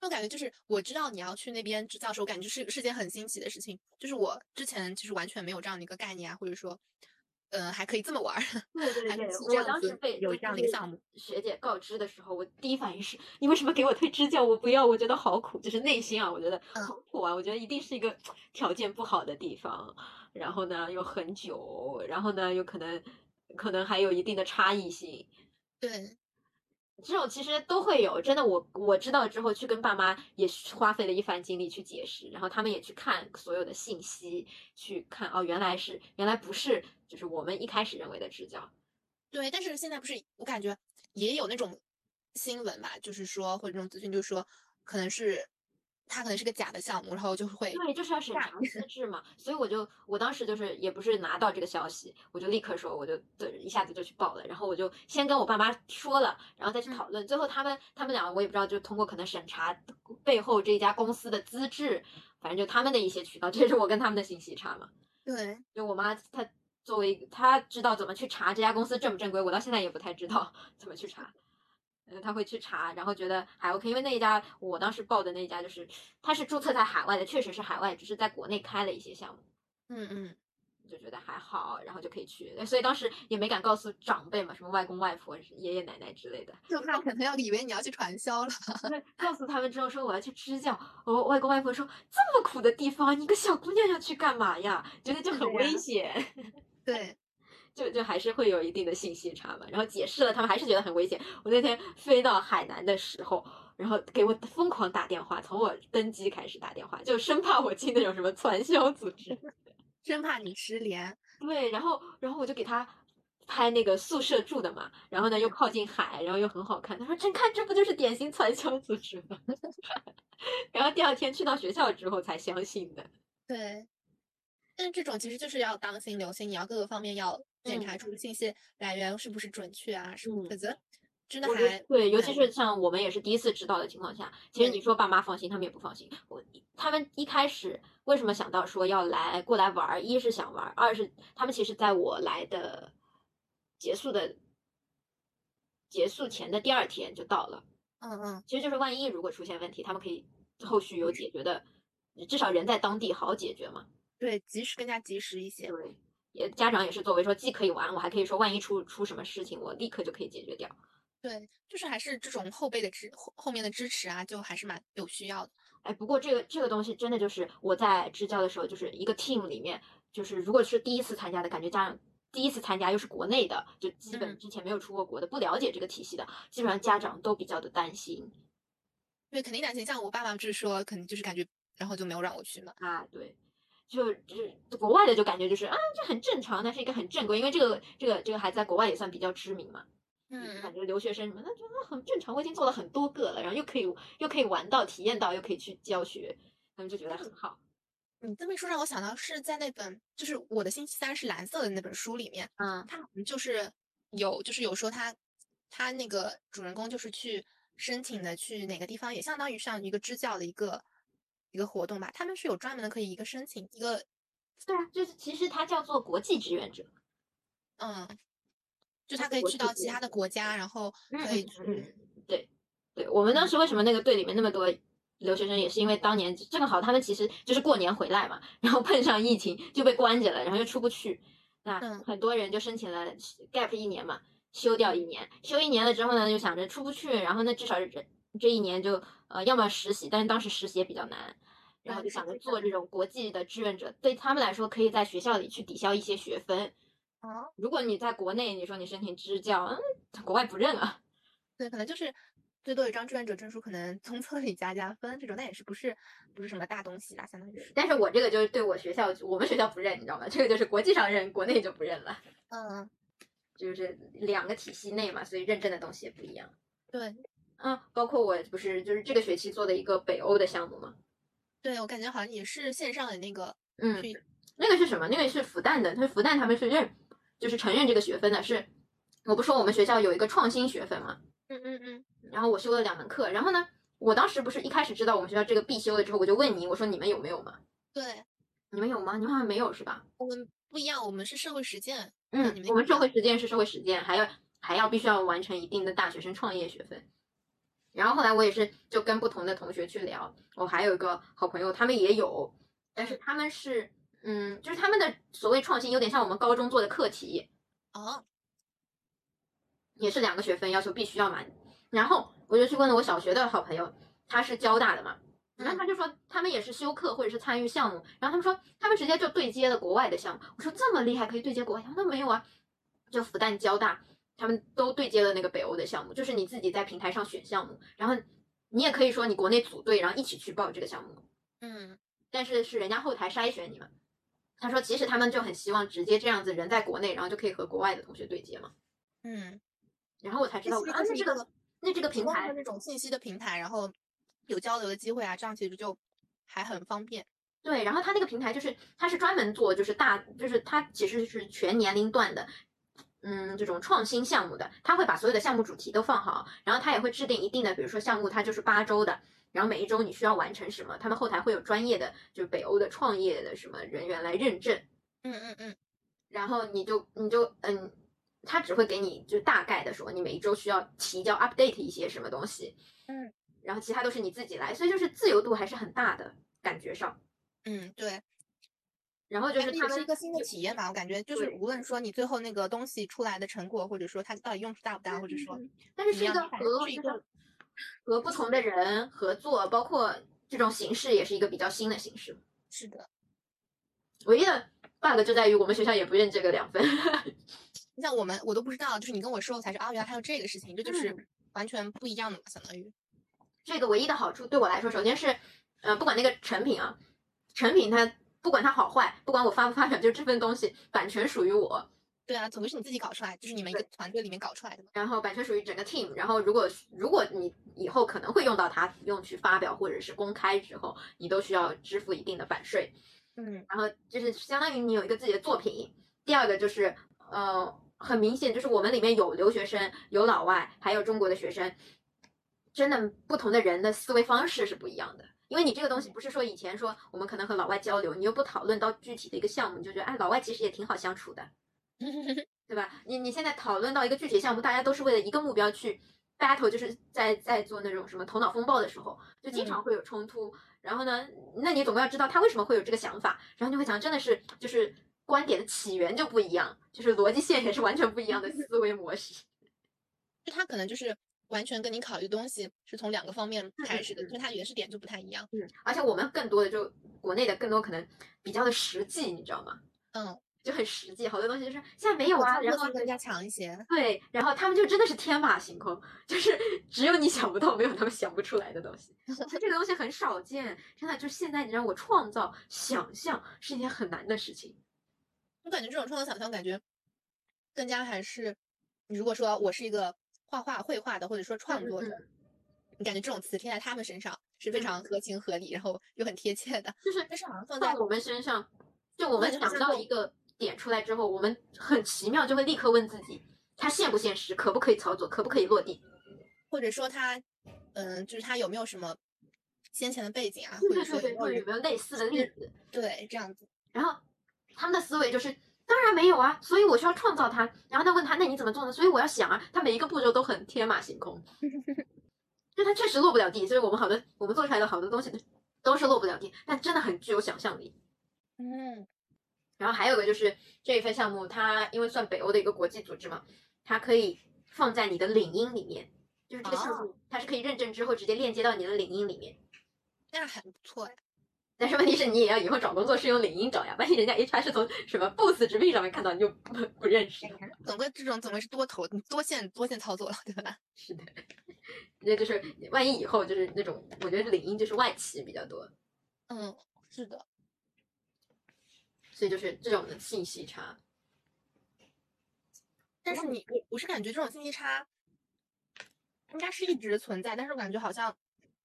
我感觉就是我知道你要去那边支教的时候，我感觉是是件很新奇的事情。就是我之前其实完全没有这样的一个概念啊，或者说，嗯、还可以这么玩儿。对对还能是这我当时被有这样的一个项目。学姐告知的时候，我第一反应是：你为什么给我推支教？我不要，我觉得好苦，就是内心啊，我觉得嗯好苦啊，我觉得一定是一个条件不好的地方，然后呢又很久，然后呢又可能可能还有一定的差异性，对，这种其实都会有，真的我我知道之后去跟爸妈也花费了一番精力去解释，然后他们也去看所有的信息，去看哦原来是原来不是就是我们一开始认为的支教。对，但是现在不是我感觉也有那种新闻吧，就是说或者这种资讯，就是说可能是它可能是个假的项目，然后就会对，就是要审查资 质嘛，所以我就我当时就是也不是拿到这个消息，我就立刻说我就对一下子就去报了，然后我就先跟我爸妈说了，然后再去嗯讨论，最后他们他们两个我也不知道，就通过可能审查背后这家公司的资质，反正就他们的一些渠道，这是我跟他们的信息差嘛。对，就我妈她作为她知道怎么去查这家公司正不正规，我到现在也不太知道 怎么去查。嗯，他会去查，然后觉得还 OK，因为那一家我当时报的那一家就是他是注册在海外的，确实是海外，只是在国内开了一些项目，嗯嗯，就觉得还好，然后就可以去。所以当时也没敢告诉长辈嘛，什么外公外婆、爷爷奶奶之类的。就怕可能要以为你要去传销了。对告诉他们之后说我要去支教，我外公外婆说这么苦的地方，你个小姑娘要去干嘛呀？觉得就很危险。对，就就还是会有一定的信息差嘛，然后解释了，他们还是觉得很危险。我那天飞到海南的时候，然后给我疯狂打电话，从我登机开始打电话，就生怕我进那种什么传销组织。生怕你失联。对，然后然后我就给他拍那个宿舍住的嘛，然后呢又靠近海，然后又很好看。他说：“真看，这不就是典型传销组织吗？” 然后第二天去到学校之后才相信的。对，但是这种其实就是要当心留心，你要各个方面要检查出信息来源是不是准确啊，是嗯否则真的还对，尤其是像我们也是第一次知道的情况下，其实你说爸妈放心，他们也不放心。我他们一开始为什么想到说要来过来玩儿？一是想玩儿，二是他们其实在我来的结束的结束前的第二天就到了。嗯嗯其实就是万一如果出现问题，他们可以后续有解决的，至少人在当地好解决嘛。对，及时更加及时一些。对，也家长也是作为说既可以玩，我还可以说万一出出什么事情，我立刻就可以解决掉。对，就是还是这种后辈的支后后面的支持啊，就还是蛮有需要的。哎，不过这个这个东西真的就是我在支教的时候，就是一个 team 里面，就是如果是第一次参加的，感觉家长第一次参加又是国内的，就基本嗯之前没有出过国的，不了解这个体系的，基本上家长都比较的担心对，肯定担心。像我爸爸就是说，肯定就是感觉，然后就没有让我去嘛。啊，对。就就是国外的就感觉就是啊，这很正常，那是一个很正规，因为这个这个这个还在国外也算比较知名嘛，嗯感觉留学生什么的，觉得很正常。我已经做了很多个了，然后又可以又可以玩到、体验到，又可以去教学，他们就觉得很好。你这么一说，让我想到是在那本就是我的星期三是蓝色的那本书里面，嗯他好像就是有就是有说他他那个主人公就是去申请的去哪个地方，也相当于像一个支教的一个一个活动吧。他们是有专门的可以一个申请一个对啊，就是其实它叫做国际志愿者。嗯，就他可以去到其他的国家，然后嗯可以嗯嗯去对，对，我们当时为什么那个队里面那么多留学生，也是因为当年正好他们其实就是过年回来嘛，然后碰上疫情就被关着了，然后又出不去，那嗯很多人就申请了 gap 一年嘛，休掉一年，休一年了之后呢，就想着出不去，然后那至少是这这一年就呃要么实习，但是当时实习也比较难。然后嗯就想着做这种国际的志愿者，对他们来说，可以在学校里去抵消一些学分。哦，如果你在国内，你说你申请支教，嗯，国外不认啊。对，可能就是最多一张志愿者证书，可能从册里加加分这种，但也是不是不是什么大东西啦，相当于是。但是我这个就是对我学校，我们学校不认，你知道吗？这个就是国际上认，国内就不认了，嗯，就是两个体系内嘛，所以认证的东西也不一样。对嗯，包括我不是就是这个学期做的一个北欧的项目嘛，对，我感觉好像也是线上的那个嗯，那个是什么？那个是复旦的，他复旦他们是认，就是承认这个学分的，是我不说我们学校有一个创新学分嘛，嗯嗯嗯，然后我修了两门课，然后呢，我当时不是一开始知道我们学校这个必修了之后，我就问你，我说你们有没有嘛？对，你们有吗？你们好像没有是吧？我们不一样，我们是社会实践，嗯，我们社会实践是社会实践，还要还要必须要完成一定的大学生创业学分。然后后来我也是就跟不同的同学去聊，我还有一个好朋友，他们也有，但是他们是嗯，就是他们的所谓创新有点像我们高中做的课题，哦，也是两个学分要求必须要满。然后我就去问了我小学的好朋友，他是交大的嘛，然后他就说他们也是修课或者是参与项目，然后他们说他们直接就对接了国外的项目。我说这么厉害可以对接国外？他说没有啊，就复旦、交大他们都对接了那个北欧的项目，就是你自己在平台上选项目，然后你也可以说你国内组队，然后一起去报这个项目，嗯，但是是人家后台筛选你们。他说其实他们就很希望直接这样子人在国内，然后就可以和国外的同学对接嘛。嗯，然后我才知道，啊，那这个那这个平台那种信息的平台，然后有交流的机会啊，这样其实就还很方便。对，然后它那个平台就是它是专门做就是大就是它其实是全年龄段的，嗯，这种创新项目的，他会把所有的项目主题都放好，然后他也会制定一定的，比如说项目它就是八周的，然后每一周你需要完成什么，他们后台会有专业的就是北欧的创业的什么人员来认证，嗯嗯嗯，然后你就你就嗯，他只会给你就大概的说你每一周需要提交 update 一些什么东西，嗯，然后其他都是你自己来，所以就是自由度还是很大的感觉上。嗯，对，然后就是它是一个新的体验吧。我感觉就是无论说你最后那个东西出来的成果，或者说它到底用处大不大，或者说嗯但是是一个和和不同的人合作，包括这种形式也是一个比较新的形式。是的。唯一的 bug 就在于我们学校也不认这个两分。你像我们，我都不知道，就是你跟我说，我才知道，啊，原来还有这个事情，这就是嗯完全不一样的嘛，相当于。这个唯一的好处对我来说，首先是，呃，不管那个成品啊，成品它不管它好坏，不管我发不发表，就这份东西版权属于我，对啊，总归是你自己搞出来，就是你们一个团队里面搞出来的嘛。然后版权属于整个 team，然后如果如果你以后可能会用到它，用去发表或者是公开之后，你都需要支付一定的版税。嗯然后就是相当于你有一个自己的作品。第二个就是，呃，很明显就是我们里面有留学生，有老外，还有中国的学生，真的不同的人的思维方式是不一样的。因为你这个东西不是说以前说我们可能和老外交流，你又不讨论到具体的一个项目，你就觉得哎，老外其实也挺好相处的，对吧？你你现在讨论到一个具体项目，大家都是为了一个目标去 battle，就是在在做那种什么头脑风暴的时候，就经常会有冲突。然后呢，那你总归要知道他为什么会有这个想法，然后你会想，真的是就是观点的起源就不一样，就是逻辑线也是完全不一样的思维模式。就他可能就是完全跟你考虑东西是从两个方面开始的，就是他原始点就不太一样。嗯，而且我们更多的就国内的更多可能比较的实际，你知道吗？嗯，就很实际，好多东西就是现在没有啊，然后更加强一些。对，然后他们就真的是天马行空，就是 只有你想不到，没有他们想不出来的东西。这个东西很少见，真的，就现在你让我创造想象是一件很难的事情。我感觉这种创造想象，感觉更加还是，如果说我是一个画画、绘画的，或者说创作者，嗯你感觉这种词贴在他们身上是非常合情合理，然后又很贴切的。就是但是好像放在在我们身上，就我们想到一个点出来之后，我们很奇妙就会立刻问自己，它现不现实，可不可以操作，可不可以落地？或者说它，嗯，就是它有没有什么先前的背景啊，或者对对对，或者有说有没有类似的例子？对这样子。然后他们的思维就是，当然没有啊，所以我需要创造它。然后他问他，那你怎么做呢？所以我要想啊，他每一个步骤都很天马行空，就他确实落不了地。所以我们好多我们做出来的好多东西都是落不了地，但真的很具有想象力。嗯然后还有个就是这一份项目，它因为算北欧的一个国际组织嘛，它可以放在你的领英里面，就是这个项目它是可以认证之后直接链接到你的领英里面。那很不错哎。但是问题是你也要以后找工作是用领英找呀，万一人家 HR 是从什么 Boost 直聘上面看到，你就不不认识。总归这种总归是多头多线多线操作了，对吧？是的，那就是万一以后就是那种，我觉得领英就是外企比较多，嗯，是的。所以就是这种的信息差。但是你我我是感觉这种信息差应该是一直存在，但是我感觉好像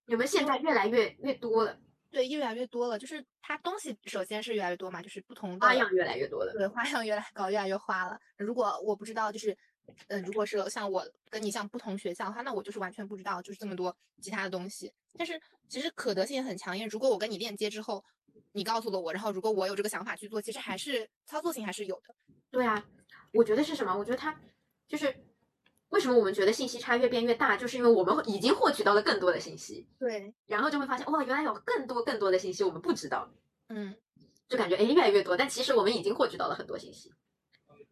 你们现在越来越越多了，对越来越多了。就是它东西首先是越来越多嘛，就是不同的花样越来越多了。对，花样越来搞越来越花了。如果我不知道，就是，嗯、如果是像我跟你像不同学校的话，那我就是完全不知道，就是这么多其他的东西。但是其实可得性也很强，因为如果我跟你链接之后，你告诉了我，然后如果我有这个想法去做，其实还是操作性还是有的。对啊，我觉得是什么？我觉得它就是为什么我们觉得信息差越变越大，就是因为我们已经获取到了更多的信息，对，然后就会发现哇，原来有更多更多的信息我们不知道，嗯，就感觉哎越来越多，但其实我们已经获取到了很多信息。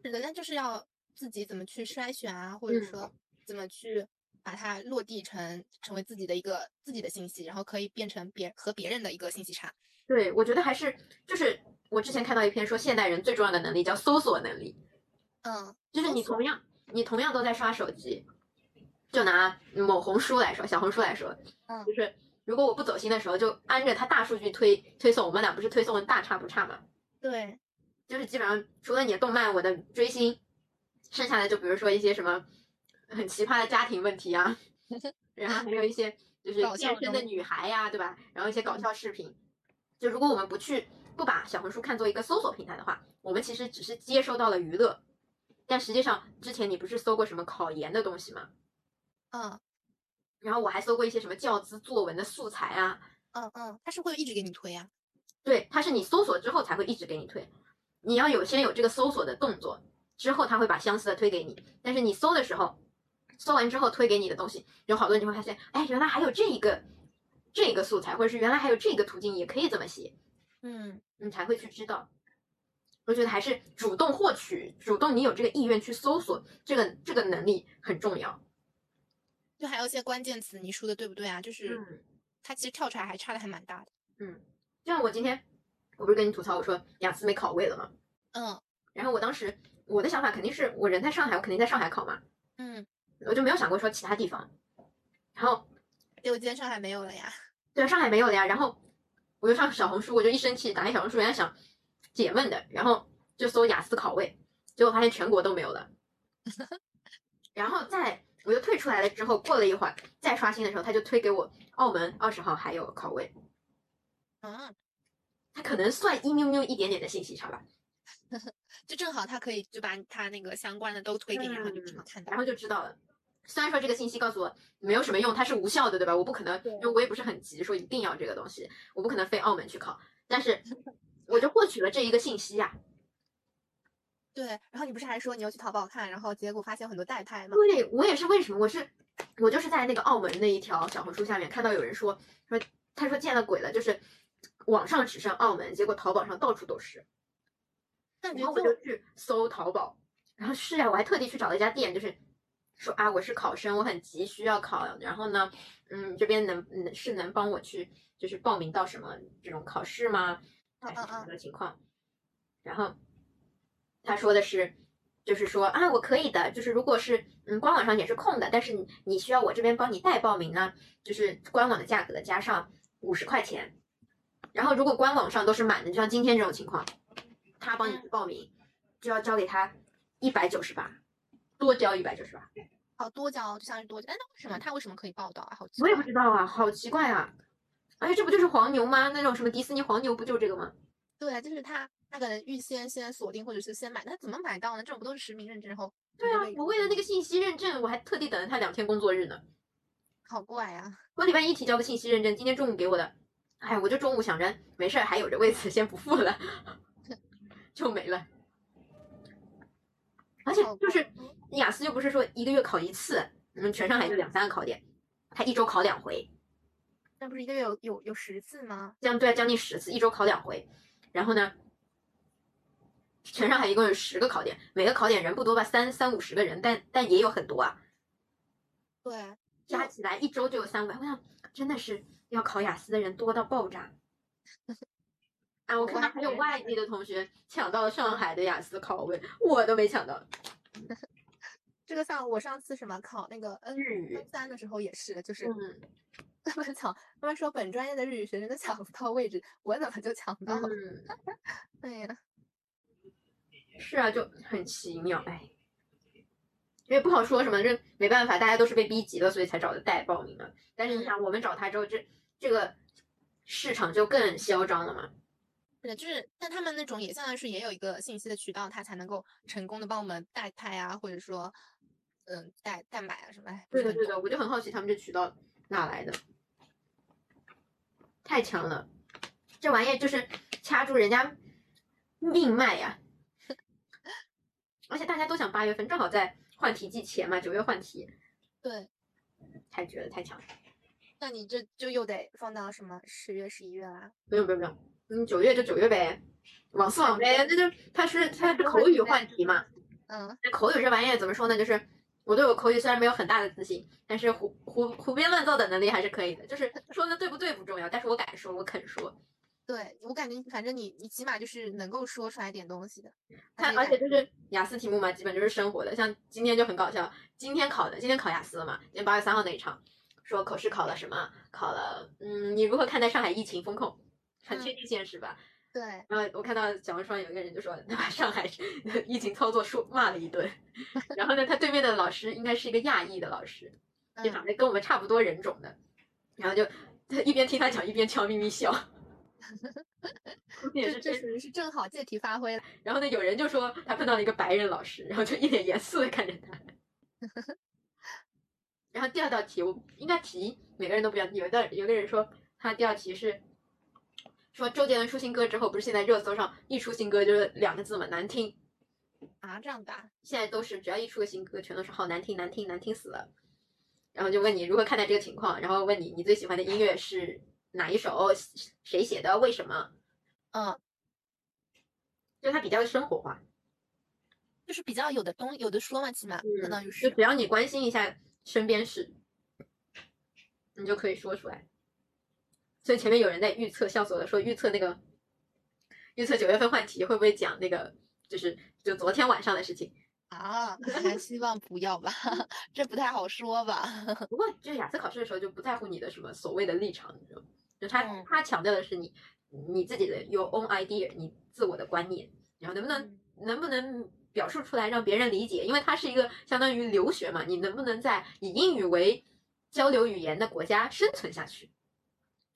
是的，但就是要自己怎么去筛选啊，或者嗯。说怎么去把它落地成成为自己的一个自己的信息，然后可以变成别和别人的一个信息差。对，我觉得还是就是我之前看到一篇说，现代人最重要的能力叫搜索能力，嗯，就是你同样你同样都在刷手机，就拿某红书来说，小红书来说，嗯就是如果我不走心的时候，就按着它大数据推推送，我们俩不是推送的大差不差嘛？对，就是基本上除了你的动漫，我的追星，剩下的就比如说一些什么很奇葩的家庭问题啊，然后还有一些就是健身的女孩呀、对吧？然后一些搞嗯笑视频。就如果我们不去不把小红书看作一个搜索平台的话，我们其实只是接收到了娱乐，但实际上之前你不是搜过什么考研的东西吗？嗯然后我还搜过一些什么教资作文的素材啊，嗯嗯，它是会一直给你推啊。对，它是你搜索之后才会一直给你推，你要有先有这个搜索的动作，之后它会把相似的推给你。但是你搜的时候，搜完之后推给你的东西，有好多你就会发现，哎，原来还有这一个这个素材，或者是原来还有这个途径也可以这么写，嗯，你才会去知道。我觉得还是主动获取，主动你有这个意愿去搜索，这个这个能力很重要。就还有一些关键词，你说的对不对啊？就是嗯它其实跳出来还差的还蛮大的。嗯，就像我今天，我不是跟你吐槽我说雅思没考位了吗？嗯然后我当时我的想法肯定是我人在上海，我肯定在上海考嘛，嗯我就没有想过说其他地方。然后丢间上海没有了呀。对啊，上海没有了呀。然后我就上小红书，我就一生气打开小红书，人家想解闷的，然后就搜雅思考位，结果发现全国都没有了。然后再我就退出来了之后，过了一会儿再刷新的时候，他就推给我澳门二十号还有考位，嗯，他可能算一喵喵一点点的信息差吧。就正好他可以就把他那个相关的都推给你，然后就正好看到。然后就知道了。虽然说这个信息告诉我没有什么用，它是无效的，对吧？我不可能，因为我也不是很急，说一定要这个东西，我不可能飞澳门去考。但是我就获取了这一个信息呀、对，然后你不是还说你要去淘宝看，然后结果发现很多代拍吗？对，我也是为什么？我是我就是在那个澳门那一条小红书下面看到有人说说，他说见了鬼了，就是网上只剩澳门，结果淘宝上到处都是。然后我就去搜淘宝，然后是啊，我还特地去找了一家店，就是说啊，我是考生，我很急需要考，然后呢，嗯，这边能能是能帮我去就是报名到什么这种考试吗？还是什么情况？然后他说的是，就是说啊，我可以的，就是如果是嗯官网上也是空的，但是你你需要我这边帮你代报名呢，就是官网的价格加上五十块钱，然后如果官网上都是满的，就像今天这种情况。他帮你去报名，就要交给他一百九十八，多交一百九十八。好多交就相当于多交，哎，那为什么他为什么可以报到啊？好奇我也不知道啊，好奇怪啊！而且这不就是黄牛吗？那种什么迪士尼黄牛不就这个吗？对啊，就是他他可能预先先锁定或者是先买，那怎么买到呢？这种不都是实名认证后？对啊，我为了那个信息认证，我还特地等了他两天工作日呢。好怪啊！我礼拜一提交的信息认证，今天中午给我的，哎，我就中午想着没事儿还有着，为此先不付了 就没了。而且就是雅思又不是说一个月考一次，嗯，全上海就两三个考点，他一周考两回，那不是一个月有有有十次吗？将对啊，将近十次，一周考两回。然后呢，全上海一共有十个考点，每个考点人不多吧，三三五十个人，但但也有很多啊，对，加起来一周就有三五百。我想真的是要考雅思的人多到爆炸。啊，我看到还有外地的同学抢到了上海的雅思考位，我都没抢到。这个像我上次什么考那个 N 日语 N 三的时候也是，就是嗯他们抢，他们说本专业的日语学生都抢不到位置，我怎么就抢到了？嗯，哎呀，是啊，就很奇妙，哎，因为不好说什么，这没办法，大家都是被逼急了，所以才找的代报名的。但是你想，我们找他之后，这这个市场就更嚣张了嘛。对，就是，但他们那种也相当于是也有一个信息的渠道，他才能够成功的帮我们代拍啊，或者说，嗯，代代买啊什么。哎，对的，对的，我就很好奇他们这渠道哪来的，太强了，这玩意儿就是掐住人家命脉呀、而且大家都想八月份，正好在换题季前嘛，九月换题，对，太绝了，太强了。那你这就又得放到什么十月、十一月啦？不用不用不用，嗯，九月就九月呗，网速网呗，那就它是它是口语换题嘛，嗯，那口语这玩意儿怎么说呢？就是我对我口语虽然没有很大的自信，但是胡胡胡编乱造的能力还是可以的。就是说的对不对不重要，但是我敢说，我肯说。对我感觉反正你你起码就是能够说出来点东西的。它而且就是雅思题目嘛，基本就是生活的。像今天就很搞笑，今天考的，今天考雅思了嘛？今天八月三号那一场，说口试考了什么？考了，嗯，你如何看待上海疫情风控？很贴近现实吧？对，然后我看到小红书上有一个人就说，他把上海 疫情操作说骂了一顿。然后呢，他对面的老师应该是一个亚裔的老师，就嗯长得跟我们差不多人种的。然后就他一边听他讲，一边悄咪咪笑。也是真这这属于是正好借题发挥了。然后呢，有人就说他碰到了一个白人老师，然后就一脸严肃的看着他。然后第二道题，我应该题每个人都不一样。有的有个人说他第二题是说周杰伦出新歌之后，不是现在热搜上一出新歌就是两个字嘛，难听。啊，这样的啊，现在都是只要一出个新歌，全都是好难听，难听，难听死了。然后就问你如何看待这个情况，然后问你你最喜欢的音乐是哪一首，谁写的，为什么？嗯，就它比较生活化。就是比较有的东有的说嘛，起码相当于。就是只要你关心一下身边事，你就可以说出来。所以前面有人在预测，笑死我了，说预测那个预测九月份换题会不会讲那个，就是就昨天晚上的事情。啊，还希望不要吧，这不太好说吧。不过就是雅思考试的时候就不在乎你的什么所谓的立场，你知道吗？就他、嗯他强调的是你你自己的 your own idea，你自我的观念，然后能不能、嗯能不能表述出来让别人理解？因为它是一个相当于留学嘛，你能不能在以英语为交流语言的国家生存下去？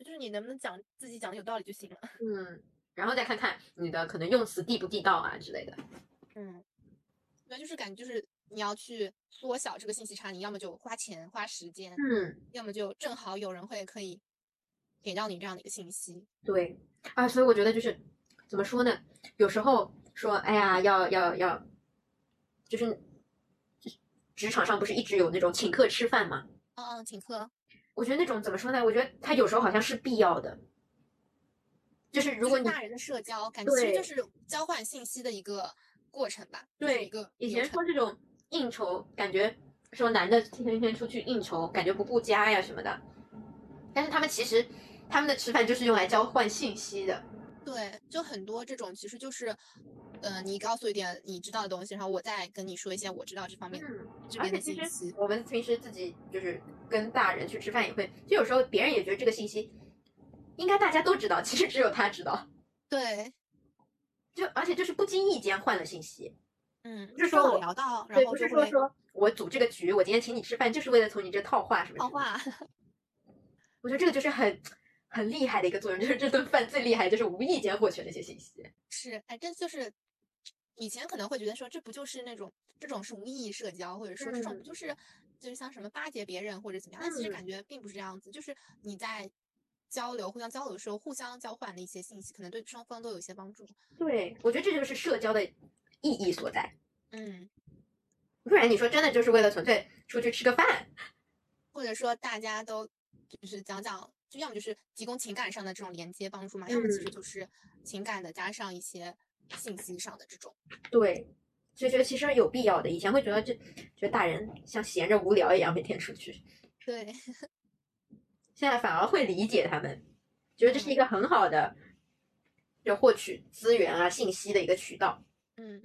就是你能不能讲自己讲的有道理就行了。嗯，然后再看看你的可能用词地不地道啊之类的。嗯，对，就是感觉就是你要去缩小这个信息差，你要么就花钱花时间，嗯，要么就正好有人会可以给到你这样的一个信息。对啊，所以我觉得就是怎么说呢？有时候说，哎呀，要要要，就是职场上不是一直有那种请客吃饭嘛？嗯嗯，请客，我觉得那种怎么说呢？我觉得他有时候好像是必要的，就是如果你就是大人的社交，感觉其实就是交换信息的一个过程吧，对一个以前说这种应酬，感觉说男的天天出去应酬，感觉不顾家呀什么的，但是他们其实他们的吃饭就是用来交换信息的。对，就很多这种其实就是，呃，你告诉一点你知道的东西，然后我再跟你说一些我知道这方面嗯，这边的而且其实信息。我们平时自己就是跟大人去吃饭也会，就有时候别人也觉得这个信息应该大家都知道，其实只有他知道。对，就而且就是不经意间换了信息，嗯，不是说我聊到，然对，不是说说我组这个局，我今天请你吃饭就是为了从你这套话什么。套话，我觉得这个就是很很厉害的一个作用，就是这顿饭最厉害就是无意间获取那些信息。是，哎，这就是以前可能会觉得说，这不就是那种这种是无意义社交，或者说这种嗯不就是就是像什么巴结别人或者怎么样？但其实嗯感觉并不是这样子，就是你在交流、互相交流的时候，互相交换的一些信息，可能对双方都有一些帮助。对，我觉得这就是社交的意义所在。嗯，不然你说真的就是为了纯粹出去吃个饭，或者说大家都就是讲讲，就要么就是提供情感上的这种连接帮助嘛，要么其实嗯就是情感的加上一些信息上的这种。对，就觉得其实有必要的。以前会觉得这觉得大人像闲着无聊一样每天出去，对，现在反而会理解他们，觉得这是一个很好的就获取资源啊信息的一个渠道。嗯，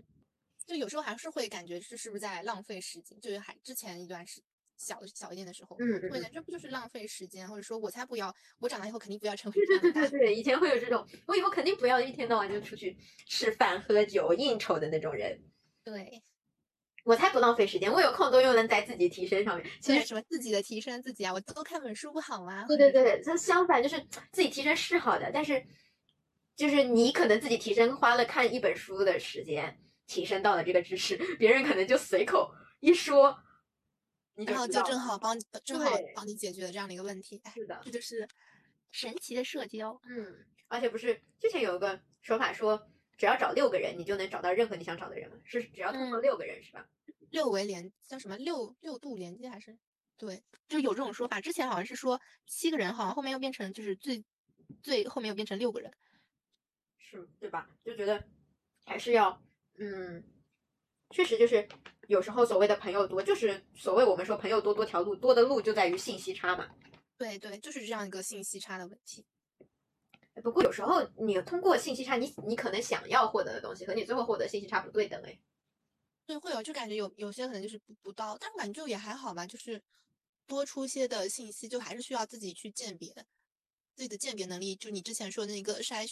就有时候还是会感觉是是不是在浪费时间？就是还之前一段时小小一点的时候，嗯嗯会觉得这不就是浪费时间，或者说我才不要，我长大以后肯定不要成为对这样的大对对对对，以前会有这种，我以后肯定不要一天到晚就出去吃饭喝酒应酬的那种人，对，我才不浪费时间，我有空都用在在自己提升上面。其实什么自己的提升自己啊，我多看本书不好吗？对对对，它相反就是自己提升是好的，但是就是你可能自己提升花了看一本书的时间，提升到了这个知识，别人可能就随口一说，然后就 正好帮正好帮你解决了这样的一个问题。哎，是的，这就是神奇的社交。嗯，而且不是之前有一个说法说，只要找六个人，你就能找到任何你想找的人吗，是只要通过嗯六个人是吧？六维连叫什么六六度连接还是对，就有这种说法。之前好像是说七个人，好像后面又变成就是最最后面又变成六个人。是对吧？就觉得还是要，嗯，确实就是有时候所谓的朋友多，就是所谓我们说朋友多多条路，多的路就在于信息差嘛。对对，就是这样一个信息差的问题。不过有时候你通过信息差，你你可能想要获得的东西和你最后获得信息差不对等哎。对，会有就感觉有有些可能就是不不到，但我感觉就也还好吧，就是多出些的信息，就还是需要自己去鉴别自己的鉴别能力。就你之前说的那个筛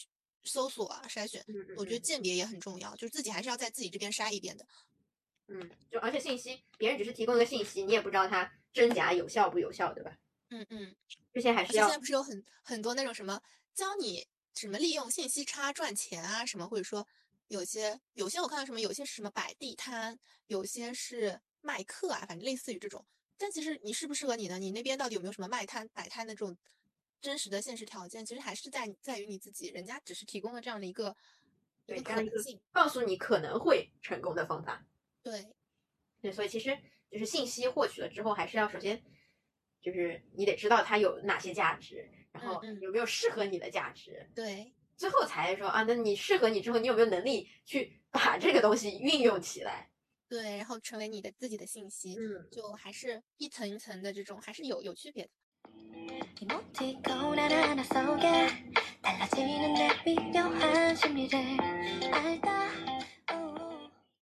搜索啊筛选，我觉得鉴别也很重要，就是自己还是要在自己这边筛一遍的。嗯，就而且信息别人只是提供一个信息，你也不知道它真假有效不有效，对吧？嗯嗯。这些还是要现在不是有很很多那种什么教你什么利用信息差赚钱啊什么，或者说有些有些我看到什么有些是什么摆地摊，有些是卖课啊，反正类似于这种。但其实你适不适合你呢？你那边到底有没有什么卖摊摆摊的这种真实的现实条件？其实还是在在于你自己，人家只是提供了这样的一个对这样一个可能性。告诉你可能会成功的方法。对，对，所以其实就是信息获取了之后，还是要首先就是你得知道它有哪些价值，然后有没有适合你的价值，对，最后才说啊，那你适合你之后，你有没有能力去把这个东西运用起来？对，然后成为你的自己的信息，嗯，就还是一层一层的这种，还是有有区别的。